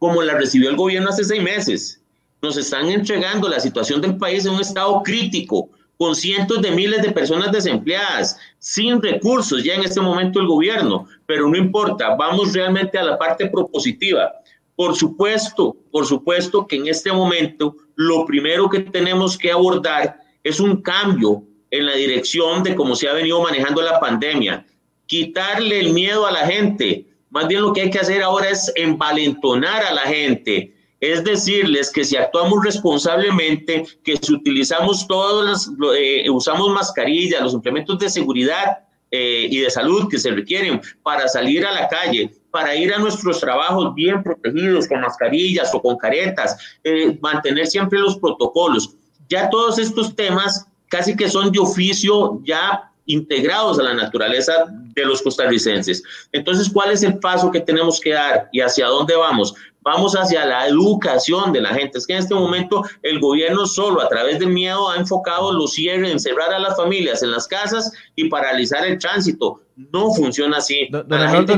como la recibió el gobierno hace seis meses. Nos están entregando la situación del país en un estado crítico, con cientos de miles de personas desempleadas, sin recursos ya en este momento el gobierno, pero no importa, vamos realmente a la parte propositiva. Por supuesto, por supuesto que en este momento lo primero que tenemos que abordar es un cambio en la dirección de cómo se ha venido manejando la pandemia. Quitarle el miedo a la gente. Más bien lo que hay que hacer ahora es envalentonar a la gente es decirles que si actuamos responsablemente, que si utilizamos todos los, eh, usamos mascarillas, los implementos de seguridad eh, y de salud que se requieren para salir a la calle, para ir a nuestros trabajos bien protegidos con mascarillas o con caretas, eh, mantener siempre los protocolos. Ya todos estos temas casi que son de oficio ya integrados a la naturaleza de los costarricenses. Entonces, ¿cuál es el paso que tenemos que dar y hacia dónde vamos? vamos hacia la educación de la gente. Es que en este momento el gobierno solo a través del miedo ha enfocado los cierres, encerrar a las familias en las casas y paralizar el tránsito. No funciona así. la gente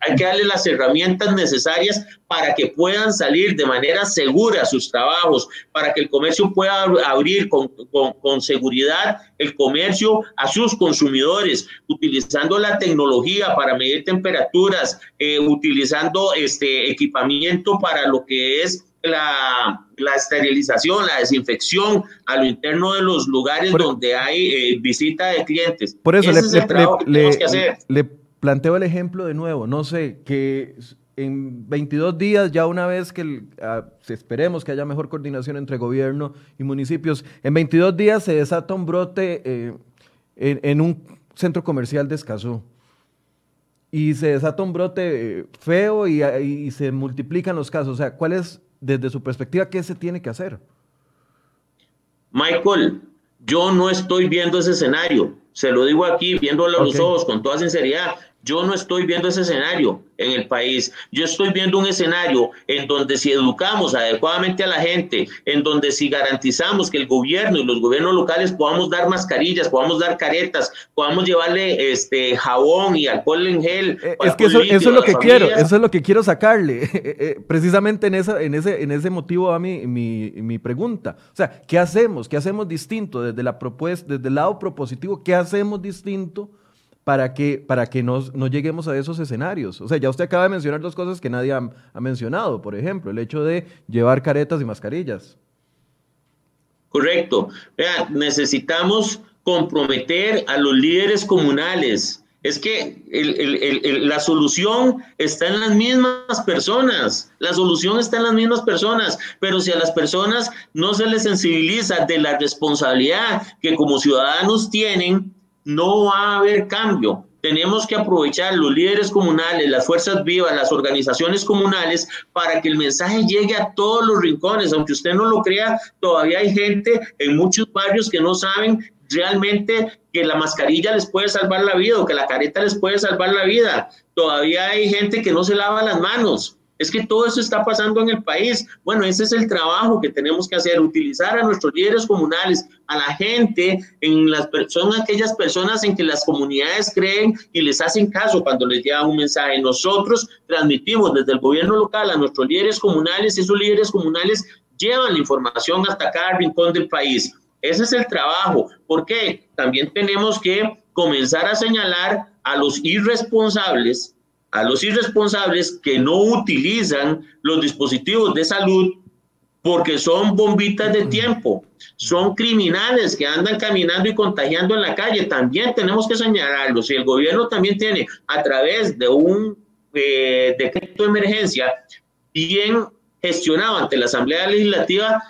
hay que darle las herramientas necesarias para que puedan salir de manera segura a sus trabajos, para que el comercio pueda abrir con, con, seguridad el comercio a sus consumidores, utilizando la tecnología para medir temperaturas, eh, utilizando este equipamiento para lo que es la, la, esterilización, la desinfección a lo interno de los lugares donde hay eh, visita de clientes. Por eso le, le, planteo el ejemplo de nuevo. No sé, que en 22 días, ya una vez que ah, esperemos que haya mejor coordinación entre gobierno y municipios, en 22 días se desata un brote eh, en, un centro comercial de Escazú. Y se desata un brote eh, feo y, y se multiplican los casos. O sea, ¿cuál es desde su perspectiva, ¿qué se tiene que hacer? Michael, yo no estoy viendo ese escenario. Se lo digo aquí, viéndolo a los ojos, con toda sinceridad. Yo no estoy viendo ese escenario en el país. Yo estoy viendo un escenario en donde si educamos adecuadamente a la gente, en donde si garantizamos que el gobierno y los gobiernos locales podamos dar mascarillas, podamos dar caretas, podamos llevarle este jabón y alcohol en gel. Eh, es que eso, es lo que quiero, eso es lo que quiero sacarle. Eh, eh, precisamente en, esa, en, ese, en ese motivo va mi, mi, mi pregunta. O sea, ¿qué hacemos? ¿Qué hacemos distinto desde la propuesta, desde el lado propositivo? ¿Qué hacemos distinto? Para que, para que no, lleguemos a esos escenarios. O sea, ya usted acaba de mencionar dos cosas que nadie ha, mencionado, por ejemplo, el hecho de llevar caretas y mascarillas. Correcto. Vea, necesitamos comprometer a los líderes comunales. Es que la solución está en las mismas personas, la solución está en las mismas personas, pero si a las personas no se les sensibiliza de la responsabilidad que como ciudadanos tienen, no va a haber cambio. Tenemos que aprovechar los líderes comunales, las fuerzas vivas, las organizaciones comunales para que el mensaje llegue a todos los rincones. Aunque usted no lo crea, todavía hay gente en muchos barrios que no saben realmente que la mascarilla les puede salvar la vida o que la careta les puede salvar la vida. Todavía hay gente que no se lava las manos. Es que todo eso está pasando en el país. Bueno, ese es el trabajo que tenemos que hacer, utilizar a nuestros líderes comunales, a la gente, en las, son aquellas personas en que las comunidades creen y les hacen caso cuando les llega un mensaje. Nosotros transmitimos desde el gobierno local a nuestros líderes comunales y esos líderes comunales llevan la información hasta cada rincón del país. Ese es el trabajo. ¿Por qué? También tenemos que comenzar a señalar a los irresponsables a los irresponsables que no utilizan los dispositivos de salud porque son bombitas de tiempo, son criminales que andan caminando y contagiando en la calle. También tenemos que señalarlos. Y el gobierno también tiene, a través de un eh, decreto de emergencia bien gestionado ante la Asamblea Legislativa,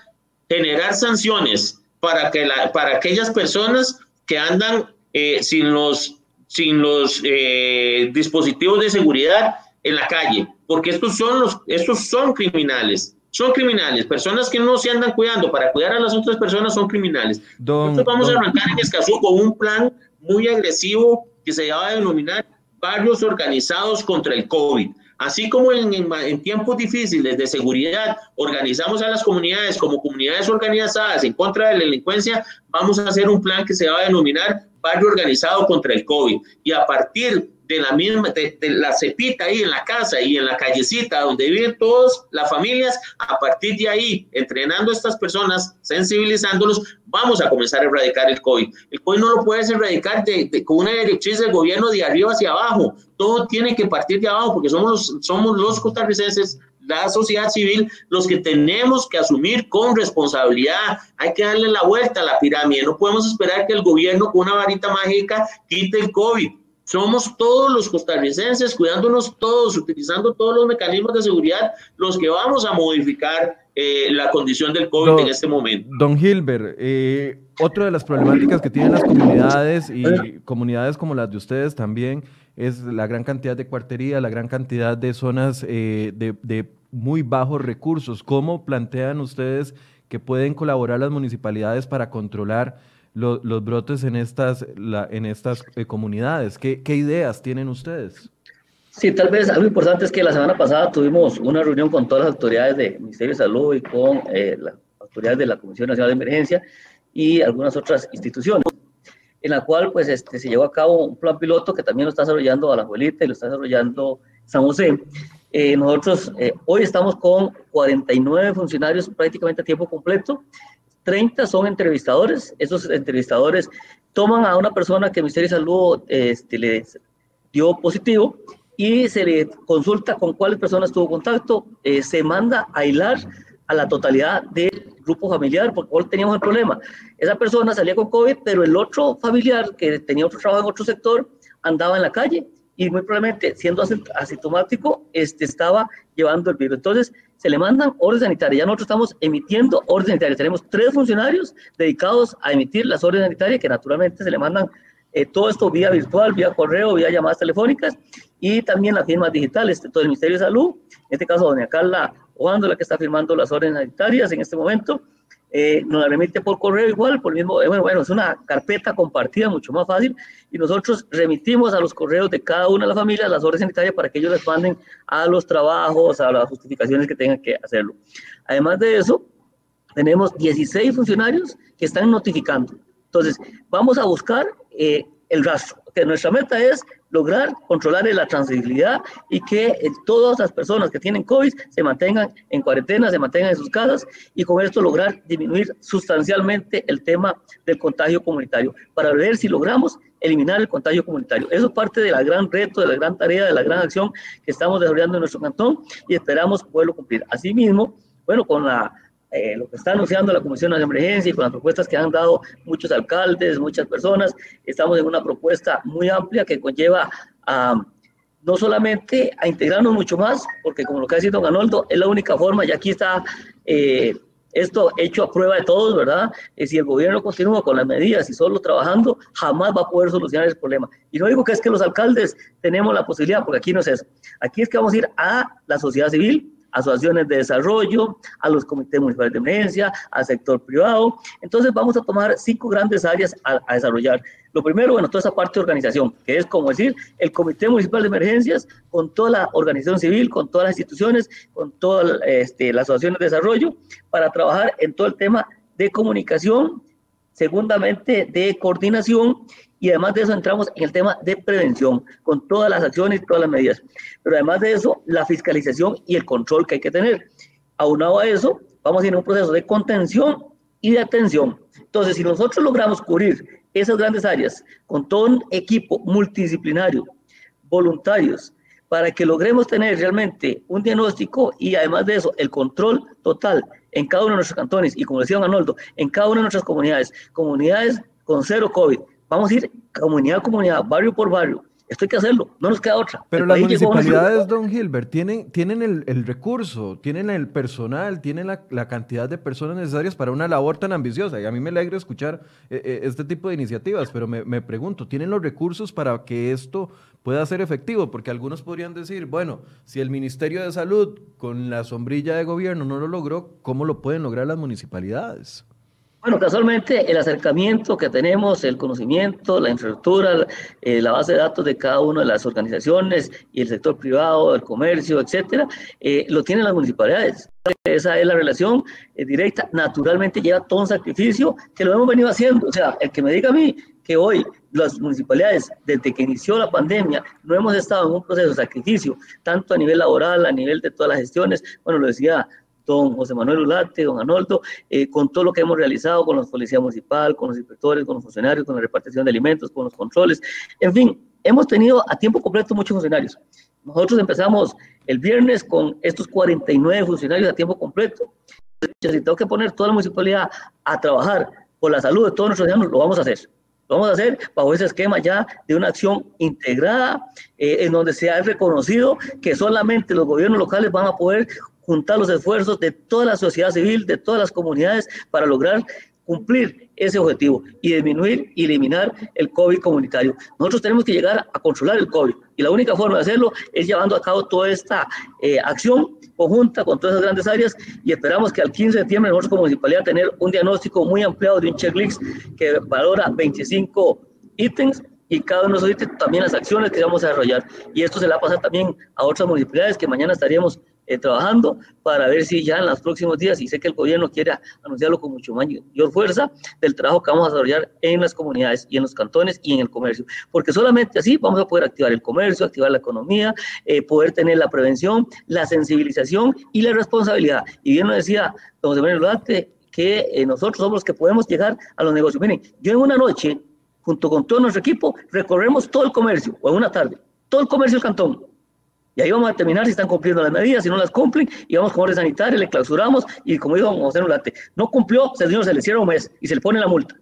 generar sanciones para, que la, para aquellas personas que andan eh, sin los sin los eh, dispositivos de seguridad en la calle, porque estos son los, estos son criminales, son criminales, personas que no se andan cuidando para cuidar a las otras personas son criminales. Nosotros vamos a arrancar en Escazú con un plan muy agresivo que se va a denominar barrios organizados contra el COVID. Así como en, tiempos difíciles de seguridad organizamos a las comunidades como comunidades organizadas en contra de la delincuencia, vamos a hacer un plan que se va a denominar barrio organizado contra el COVID. Y a partir de la misma, de, la cepita ahí en la casa y en la callecita donde viven todas las familias, a partir de ahí, entrenando a estas personas, sensibilizándolos, vamos a comenzar a erradicar el COVID. El COVID no lo puedes erradicar de, con una directriz del gobierno de arriba hacia abajo. Todo tiene que partir de abajo porque somos los, somos los costarricenses la sociedad civil los que tenemos que asumir con responsabilidad. Hay que darle la vuelta a la pirámide. No podemos esperar que el gobierno con una varita mágica quite el COVID. Somos todos los costarricenses, cuidándonos todos, utilizando todos los mecanismos de seguridad, los que vamos a modificar eh, la condición del COVID en este momento. Don Gilbert, eh, otra de las problemáticas que tienen las comunidades y comunidades como las de ustedes también es la gran cantidad de cuartería, la gran cantidad de zonas eh, de, muy bajos recursos. ¿Cómo plantean ustedes que pueden colaborar las municipalidades para controlar los brotes en estas, en estas eh, comunidades? ¿Qué, ideas tienen ustedes? Sí, tal vez algo importante es que la semana pasada tuvimos una reunión con todas las autoridades del Ministerio de Salud y con eh, las autoridades de la Comisión Nacional de Emergencia y algunas otras instituciones en la cual pues este, se llevó a cabo un plan piloto que también lo está desarrollando a la abuelita y lo está desarrollando San José. Eh, nosotros eh, hoy estamos con 49 funcionarios prácticamente a tiempo completo, 30 son entrevistadores, esos entrevistadores toman a una persona que Ministerio de Salud este, le dio positivo y se le consulta con cuáles personas tuvo contacto, eh, se manda a hilar a la totalidad del grupo familiar, porque hoy teníamos el problema. Esa persona salía con COVID, pero el otro familiar que tenía otro trabajo en otro sector andaba en la calle y muy probablemente siendo asintomático este, estaba llevando el virus. Entonces se le mandan órdenes sanitarias. Ya nosotros estamos emitiendo órdenes sanitarias. Tenemos tres funcionarios dedicados a emitir las órdenes sanitarias que naturalmente se le mandan eh, todo esto vía virtual, vía correo, vía llamadas telefónicas y también las firmas digitales. Todo el Ministerio de Salud, en este caso doña Carla Oando, la que está firmando las órdenes sanitarias en este momento, eh, nos la remite por correo igual, por el mismo, eh, bueno, bueno, es una carpeta compartida mucho más fácil y nosotros remitimos a los correos de cada una de las familias las órdenes sanitarias para que ellos les a los trabajos, a las justificaciones que tengan que hacerlo. Además de eso, tenemos 16 funcionarios que están notificando. Entonces, vamos a buscar eh, el rastro, que nuestra meta es lograr controlar la transmisibilidad y que eh, todas las personas que tienen COVID se mantengan en cuarentena, se mantengan en sus casas y con esto lograr disminuir sustancialmente el tema del contagio comunitario para ver si logramos eliminar el contagio comunitario. Eso es parte de la gran reto, de la gran tarea, de la gran acción que estamos desarrollando en nuestro cantón y esperamos poderlo cumplir. Asimismo, bueno, con la eh, lo que está anunciando la Comisión de Emergencia y con las propuestas que han dado muchos alcaldes, muchas personas, estamos en una propuesta muy amplia que conlleva a no solamente a integrarnos mucho más, porque como lo que ha dicho don Arnoldo, es la única forma, y aquí está eh, esto hecho a prueba de todos, ¿verdad? Eh, si el gobierno continúa con las medidas y solo trabajando, jamás va a poder solucionar el problema. Y no digo que es que los alcaldes tenemos la posibilidad, porque aquí no es eso. Aquí es que vamos a ir a la sociedad civil, asociaciones de desarrollo, a los comités municipales de emergencia, al sector privado. Entonces vamos a tomar cinco grandes áreas a, desarrollar. Lo primero, bueno, toda esa parte de organización, que es como decir, el Comité Municipal de Emergencias, con toda la organización civil, con todas las instituciones, con todas este, las asociaciones de desarrollo, para trabajar en todo el tema de comunicación, segundamente de coordinación y además de eso entramos en el tema de prevención, con todas las acciones y todas las medidas. Pero además de eso, la fiscalización y el control que hay que tener. Aunado a eso, vamos a ir en un proceso de contención y de atención. Entonces, si nosotros logramos cubrir esas grandes áreas con todo un equipo multidisciplinario, voluntarios, para que logremos tener realmente un diagnóstico y además de eso, el control total en cada uno de nuestros cantones y como decía Arnoldo, en cada una de nuestras comunidades, comunidades con cero COVID, Vamos a ir comunidad a comunidad, barrio por barrio. Esto hay que hacerlo, no nos queda otra. Pero las municipalidades, don Gilbert, tienen, tienen el, recurso, tienen el personal, tienen la, cantidad de personas necesarias para una labor tan ambiciosa. Y a mí me alegra escuchar eh, eh, este tipo de iniciativas, pero me, me, pregunto, ¿tienen los recursos para que esto pueda ser efectivo? Porque algunos podrían decir, bueno, si el Ministerio de Salud con la sombrilla de gobierno no lo logró, ¿cómo lo pueden lograr las municipalidades? Bueno, casualmente el acercamiento que tenemos, el conocimiento, la infraestructura, eh, la base de datos de cada una de las organizaciones y el sector privado, el comercio, etcétera, eh, lo tienen las municipalidades. Esa es la relación eh, directa. Naturalmente lleva todo un sacrificio que lo hemos venido haciendo. O sea, el que me diga a mí que hoy las municipalidades, desde que inició la pandemia, no hemos estado en un proceso de sacrificio, tanto a nivel laboral, a nivel de todas las gestiones. Bueno, lo decía don José Manuel Ulate, don Anoldo, eh, con todo lo que hemos realizado con la policía municipal, con los inspectores, con los funcionarios, con la repartición de alimentos, con los controles, en fin, hemos tenido a tiempo completo muchos funcionarios. Nosotros empezamos el viernes con estos 49 funcionarios a tiempo completo. Si tengo que poner toda la municipalidad a trabajar por la salud de todos nuestros ciudadanos, lo vamos a hacer. Lo vamos a hacer bajo ese esquema ya de una acción integrada, eh, en donde se ha reconocido que solamente los gobiernos locales van a poder juntar los esfuerzos de toda la sociedad civil, de todas las comunidades, para lograr cumplir ese objetivo y disminuir y eliminar el COVID comunitario. Nosotros tenemos que llegar a controlar el COVID y la única forma de hacerlo es llevando a cabo toda esta eh, acción conjunta con todas esas grandes áreas y esperamos que al 15 de septiembre nosotros como municipalidad tener un diagnóstico muy ampliado de un checklist que valora 25 ítems y cada uno de esos ítems también las acciones que vamos a desarrollar. Y esto se le va a pasar también a otras municipalidades que mañana estaríamos eh, trabajando para ver si ya en los próximos días, y sé que el gobierno quiere anunciarlo con mucho mayor fuerza, del trabajo que vamos a desarrollar en las comunidades y en los cantones y en el comercio. Porque solamente así vamos a poder activar el comercio, activar la economía, eh, poder tener la prevención, la sensibilización y la responsabilidad. Y bien nos decía don José Manuel que eh, nosotros somos los que podemos llegar a los negocios. Miren, yo en una noche, junto con todo nuestro equipo, recorremos todo el comercio, o en una tarde, todo el comercio del cantón y ahí vamos a determinar si están cumpliendo las medidas, si no las cumplen, y vamos con orden sanitario, le clausuramos, y como dijo José Nolate, no cumplió, señor, se le cierra un mes y se le pone la multa.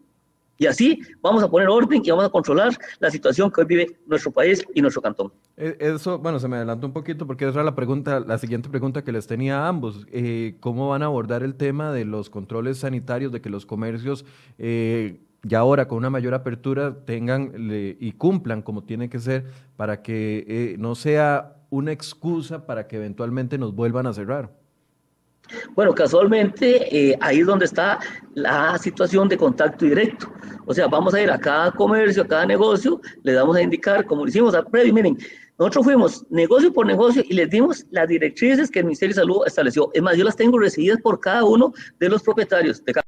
Y así vamos a poner orden y vamos a controlar la situación que hoy vive nuestro país y nuestro cantón. E, eso, bueno, se me adelantó un poquito porque esa era la pregunta, la siguiente pregunta que les tenía a ambos. Eh, ¿Cómo van a abordar el tema de los controles sanitarios, de que los comercios eh, ya ahora con una mayor apertura tengan y cumplan como tiene que ser para que eh, no sea una excusa para que eventualmente nos vuelvan a cerrar? Bueno, casualmente eh, ahí es donde está la situación de contacto directo. O sea, vamos a ir a cada comercio, a cada negocio, le damos a indicar, como lo hicimos al previo, miren, nosotros fuimos negocio por negocio y les dimos las directrices que el Ministerio de Salud estableció. Es más, yo las tengo recibidas por cada uno de los propietarios de cada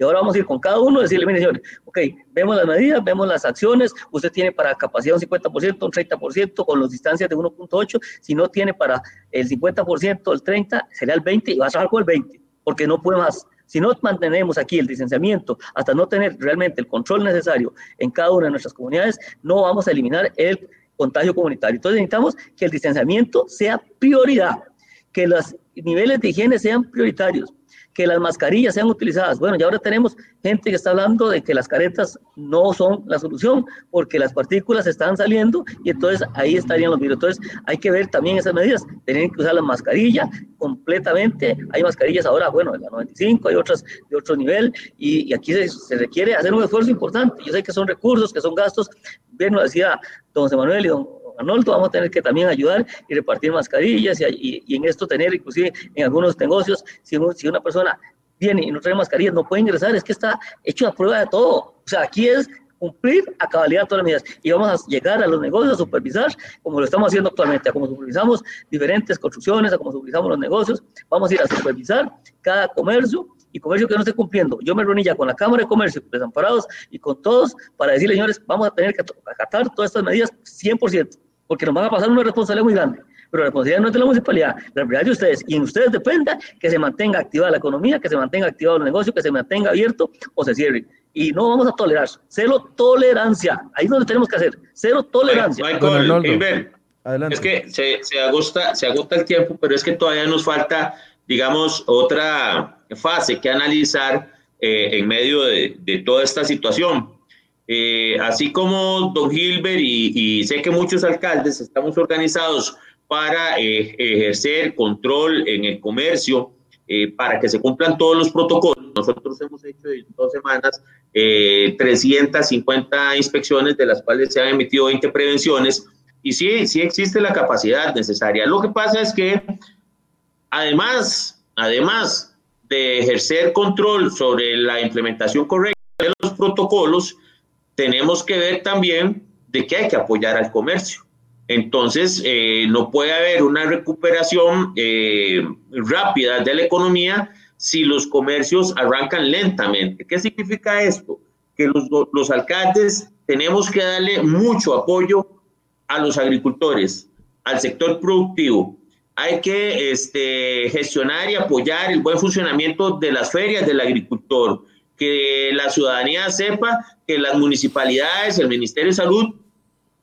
y ahora vamos a ir con cada uno y decirle, mire señores, ok, vemos las medidas, vemos las acciones, usted tiene para capacidad un 50%, un 30%, con las distancias de 1.8, si no tiene para el 50%, el 30%, sería el 20% y va a trabajar con el 20%, porque no puede más. Si no mantenemos aquí el distanciamiento hasta no tener realmente el control necesario en cada una de nuestras comunidades, no vamos a eliminar el contagio comunitario. Entonces necesitamos que el distanciamiento sea prioridad, que los niveles de higiene sean prioritarios, que las mascarillas sean utilizadas. Bueno, ya ahora tenemos gente que está hablando de que las caretas no son la solución porque las partículas están saliendo y entonces ahí estarían los virus. Entonces hay que ver también esas medidas. Tienen que usar la mascarilla completamente. Hay mascarillas ahora, bueno, de la 95, hay otras de otro nivel y, aquí se, requiere hacer un esfuerzo importante. Yo sé que son recursos, que son gastos. Bien, lo decía don José Manuel y don Arnoldo, vamos a tener que también ayudar y repartir mascarillas y, en esto tener, inclusive en algunos negocios, si, si una persona viene y no trae mascarillas, no puede ingresar, es que está hecho a prueba de todo. O sea, aquí es cumplir a cabalidad todas las medidas. Y vamos a llegar a los negocios a supervisar, como lo estamos haciendo actualmente, a como supervisamos diferentes construcciones, a como supervisamos los negocios, vamos a ir a supervisar cada comercio y comercio que no esté cumpliendo. Yo me reuní ya con la Cámara de Comercio, desamparados y con todos para decirle, señores, vamos a tener que acatar todas estas medidas 100% porque nos van a pasar una responsabilidad muy grande. Pero la responsabilidad no es de la municipalidad, la responsabilidad de ustedes. Y en ustedes dependa que se mantenga activada la economía, que se mantenga activado el negocio, que se mantenga abierto o se cierre. Y no vamos a tolerar. Cero tolerancia. Ahí es donde tenemos que hacer. Cero tolerancia. Michael, Adelante. Es que se, se, agota, se agota el tiempo, pero es que todavía nos falta, digamos, otra fase que analizar eh, en medio de, de toda esta situación. Eh, así como don Gilbert y, sé que muchos alcaldes estamos organizados para eh, ejercer control en el comercio, eh, para que se cumplan todos los protocolos. Nosotros hemos hecho en dos semanas 350 inspecciones, de las cuales se han emitido 20 prevenciones, y sí, sí existe la capacidad necesaria. Lo que pasa es que además, además de ejercer control sobre la implementación correcta de los protocolos, tenemos que ver también de que hay que apoyar al comercio. Entonces, eh, no puede haber una recuperación eh, rápida de la economía si los comercios arrancan lentamente. ¿Qué significa esto? Que los, alcaldes tenemos que darle mucho apoyo a los agricultores, al sector productivo. Hay que este, gestionar y apoyar el buen funcionamiento de las ferias del agricultor, que la ciudadanía sepa que las municipalidades, el Ministerio de Salud,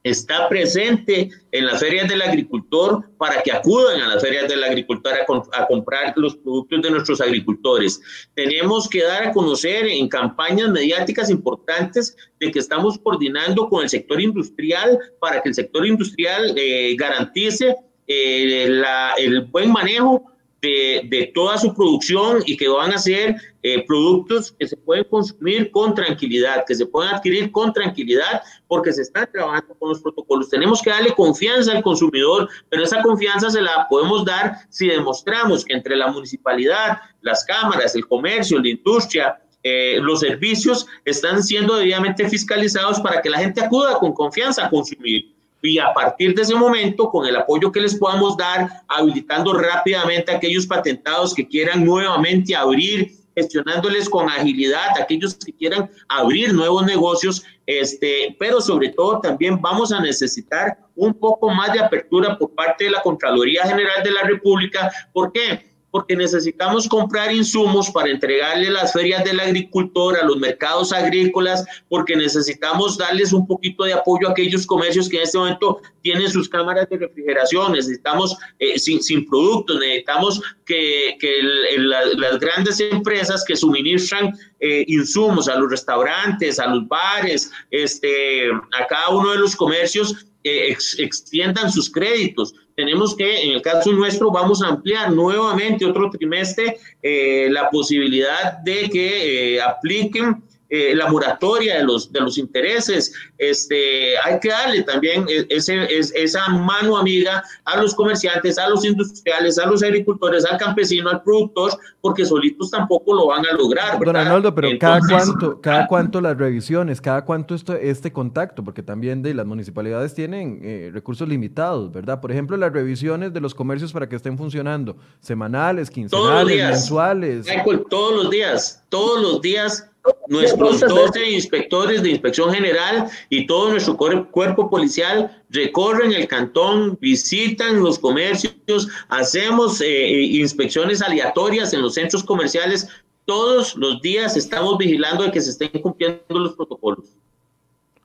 está presente en las ferias del agricultor para que acudan a las ferias del agricultor a, a, comprar los productos de nuestros agricultores. Tenemos que dar a conocer en campañas mediáticas importantes de que estamos coordinando con el sector industrial para que el sector industrial eh, garantice eh, la, el buen manejo de, toda su producción y que van a ser eh, productos que se pueden consumir con tranquilidad, que se pueden adquirir con tranquilidad, porque se está trabajando con los protocolos. Tenemos que darle confianza al consumidor, pero esa confianza se la podemos dar si demostramos que entre la municipalidad, las cámaras, el comercio, la industria, eh, los servicios están siendo debidamente fiscalizados para que la gente acuda con confianza a consumir y a partir de ese momento, con el apoyo que les podamos dar, habilitando rápidamente a aquellos patentados que quieran nuevamente abrir, gestionándoles con agilidad a aquellos que quieran abrir nuevos negocios, este, pero sobre todo también vamos a necesitar un poco más de apertura por parte de la Contraloría General de la República. ¿Por qué? Porque necesitamos comprar insumos para entregarle las ferias del agricultor a los mercados agrícolas, porque necesitamos darles un poquito de apoyo a aquellos comercios que en este momento tienen sus cámaras de refrigeración, necesitamos eh, sin, sin, productos, necesitamos que, que las grandes empresas que suministran eh, insumos a los restaurantes, a los bares, este, a cada uno de los comercios, eh, extiendan sus créditos tenemos que, en el caso nuestro, vamos a ampliar nuevamente otro trimestre eh, la posibilidad de que eh, apliquen eh, la moratoria de los, de los intereses. Este, hay que darle también e, ese, esa mano amiga a los comerciantes, a los industriales, a los agricultores, al campesino, al productor, porque solitos tampoco lo van a lograr. Don Arnoldo, pero cada cuánto, cada cuánto las revisiones, cada cuánto esto, este contacto, porque también de las municipalidades tienen eh, recursos limitados, ¿verdad? Por ejemplo, las revisiones de los comercios para que estén funcionando, semanales, quincenales, mensuales. todos los días, todos los días Nuestros 12 inspectores de inspección general y todo nuestro cuerpo policial recorren el cantón, visitan los comercios, hacemos eh, eh, inspecciones aleatorias en los centros comerciales. Todos los días estamos vigilando de que se estén cumpliendo los protocolos.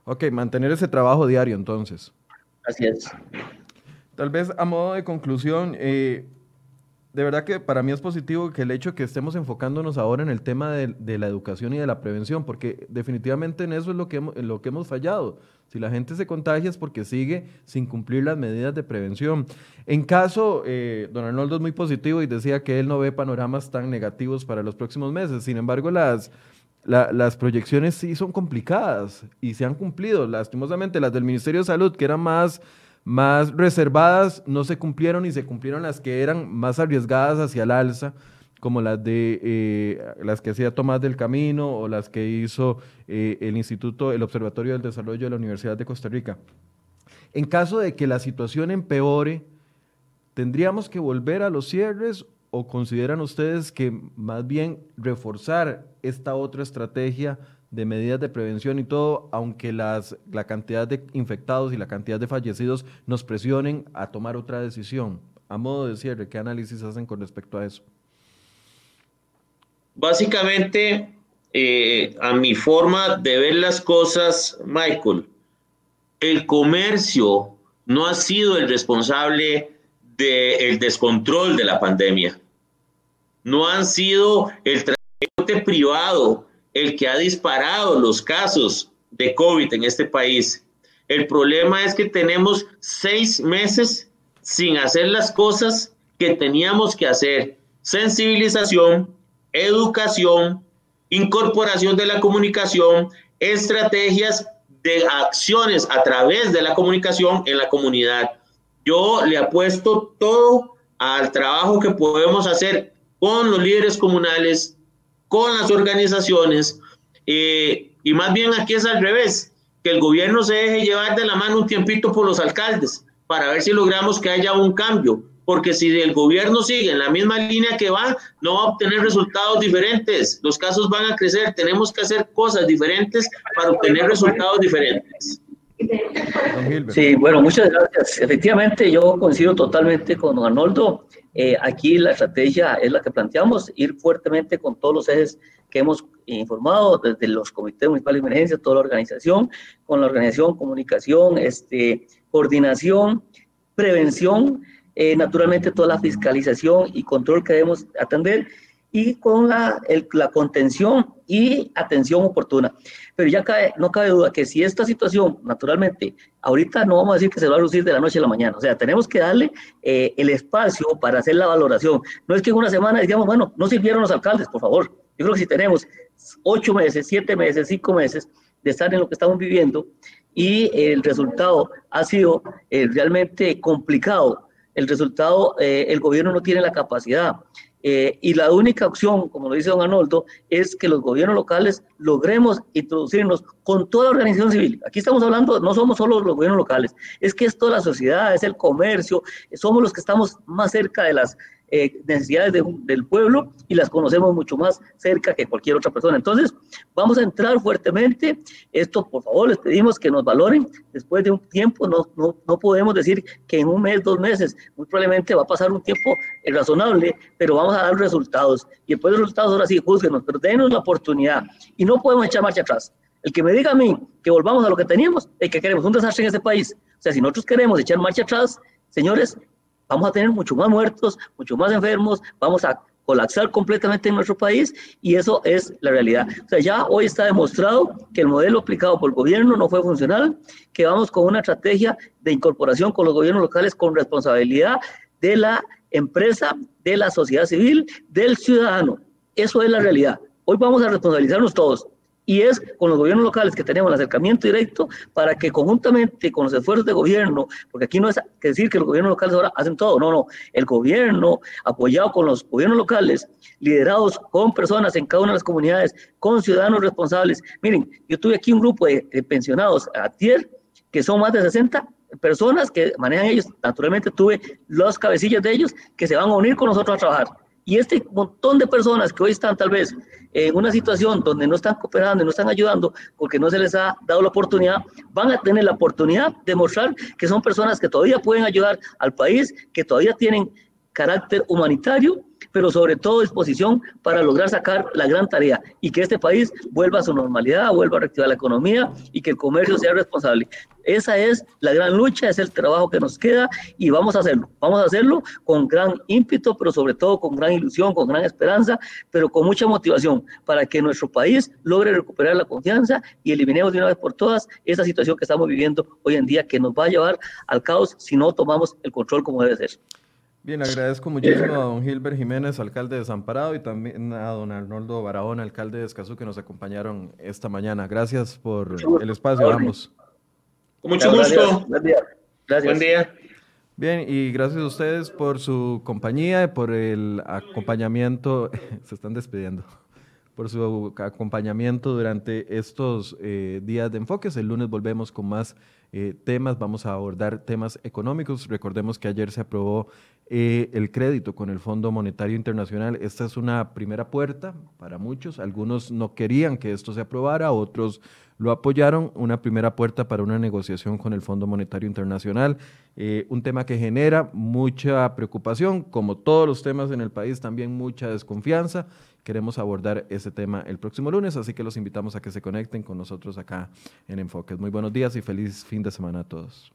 Ok, mantener ese trabajo diario entonces. Así es. Tal vez a modo de conclusión, eh, de verdad que para mí es positivo que el hecho de que estemos enfocándonos ahora en el tema de, la educación y de la prevención, porque definitivamente en eso es lo que, hemos, lo que hemos fallado. Si la gente se contagia es porque sigue sin cumplir las medidas de prevención. En caso, eh, don Arnoldo es muy positivo y decía que él no ve panoramas tan negativos para los próximos meses. Sin embargo, las, las proyecciones sí son complicadas y se han cumplido. Lastimosamente, las del Ministerio de Salud, que eran más más reservadas no se cumplieron y se cumplieron las que eran más arriesgadas hacia el alza, como las de eh, las que hacía Tomás del Camino o las que hizo eh, el Instituto, el Observatorio del Desarrollo de la Universidad de Costa Rica. En caso de que la situación empeore, ¿tendríamos que volver a los cierres o consideran ustedes que más bien reforzar esta otra estrategia de medidas de prevención y todo, aunque las, la cantidad de infectados y la cantidad de fallecidos nos presionen a tomar otra decisión. A modo de cierre, ¿qué análisis hacen con respecto a eso? Básicamente, eh, a mi forma de ver las cosas, Michael, el comercio no ha sido el responsable del descontrol de la pandemia. No han sido el transporte privado el que ha disparado los casos de COVID en este país. El problema es que tenemos seis meses sin hacer las cosas que teníamos que hacer. Sensibilización, educación, incorporación de la comunicación, estrategias de acciones a través de la comunicación en la comunidad. Yo le apuesto todo al trabajo que podemos hacer con los líderes comunales, con las organizaciones eh, y más bien aquí es al revés, que el gobierno se deje llevar de la mano un tiempito por los alcaldes para ver si logramos que haya un cambio, porque si el gobierno sigue en la misma línea que va, no va a obtener resultados diferentes, los casos van a crecer, tenemos que hacer cosas diferentes para obtener resultados diferentes. Sí, bueno, muchas gracias. Efectivamente, yo coincido totalmente con don Arnoldo. Eh, aquí la estrategia es la que planteamos, ir fuertemente con todos los ejes que hemos informado desde los comités municipales de emergencia, toda la organización, con la organización, comunicación, este, coordinación, prevención, eh, naturalmente toda la fiscalización y control que debemos atender y con la, la contención y atención oportuna. Pero ya cae, no cabe duda que si esta situación, naturalmente, ahorita no vamos a decir que se va a reducir de la noche a la mañana, o sea, tenemos que darle eh, el espacio para hacer la valoración. No es que en una semana digamos, bueno, no sirvieron los alcaldes, por favor. Yo creo que si tenemos ocho meses, siete meses, cinco meses de estar en lo que estamos viviendo y el resultado ha sido eh, realmente complicado, el resultado, eh, el gobierno no tiene la capacidad eh, y la única opción, como lo dice don Arnoldo, es que los gobiernos locales logremos introducirnos con toda la organización civil. Aquí estamos hablando, no somos solo los gobiernos locales, es que es toda la sociedad, es el comercio, somos los que estamos más cerca de las eh, necesidades del pueblo y las conocemos mucho más cerca que cualquier otra persona. Entonces, vamos a entrar fuertemente. Esto, por favor, les pedimos que nos valoren. Después de un tiempo, no, no, no podemos decir que en un mes, dos meses, muy probablemente va a pasar un tiempo eh, razonable, pero vamos a dar resultados. Y después de los resultados, ahora sí, juzguenos, pero denos la oportunidad. Y no podemos echar marcha atrás. El que me diga a mí que volvamos a lo que teníamos, es que queremos un desastre en este país. O sea, si nosotros queremos echar marcha atrás, señores, vamos a tener mucho más muertos, mucho más enfermos, vamos a colapsar completamente en nuestro país y eso es la realidad. O sea, ya hoy está demostrado que el modelo aplicado por el gobierno no fue funcional, que vamos con una estrategia de incorporación con los gobiernos locales con responsabilidad de la empresa, de la sociedad civil, del ciudadano. Eso es la realidad. Hoy vamos a responsabilizarnos todos y es con los gobiernos locales que tenemos el acercamiento directo para que conjuntamente con los esfuerzos de gobierno, porque aquí no es que decir que los gobiernos locales ahora hacen todo, no, no, el gobierno apoyado con los gobiernos locales, liderados con personas en cada una de las comunidades, con ciudadanos responsables. Miren, yo tuve aquí un grupo de, pensionados a TIER, que son más de 60 personas que manejan ellos, naturalmente tuve los cabecillas de ellos que se van a unir con nosotros a trabajar. Y este montón de personas que hoy están tal vez en una situación donde no están cooperando y no están ayudando porque no se les ha dado la oportunidad, van a tener la oportunidad de mostrar que son personas que todavía pueden ayudar al país, que todavía tienen carácter humanitario, pero sobre todo disposición para lograr sacar la gran tarea y que este país vuelva a su normalidad, vuelva a reactivar la economía y que el comercio sea responsable. Esa es la gran lucha, es el trabajo que nos queda y vamos a hacerlo. Vamos a hacerlo con gran ímpetu, pero sobre todo con gran ilusión, con gran esperanza, pero con mucha motivación para que nuestro país logre recuperar la confianza y eliminemos de una vez por todas esa situación que estamos viviendo hoy en día que nos va a llevar al caos si no tomamos el control como debe ser. Bien, agradezco muchísimo a don Gilbert Jiménez, alcalde de Desamparado, y también a don Arnoldo Barahón, alcalde de Escazú, que nos acompañaron esta mañana. Gracias por el espacio, ambos. Con mucho gusto. Buen día. Gracias. Buen día. Bien, y gracias a ustedes por su compañía, y por el acompañamiento. Se están despidiendo. Por su acompañamiento durante estos eh, días de enfoques. El lunes volvemos con más eh, temas. Vamos a abordar temas económicos. Recordemos que ayer se aprobó eh, el crédito con el Fondo Monetario Internacional. Esta es una primera puerta para muchos. Algunos no querían que esto se aprobara, otros lo apoyaron. Una primera puerta para una negociación con el Fondo Monetario Internacional. Eh, un tema que genera mucha preocupación, como todos los temas en el país, también mucha desconfianza. Queremos abordar ese tema el próximo lunes, así que los invitamos a que se conecten con nosotros acá en Enfoques. Muy buenos días y feliz fin de semana a todos.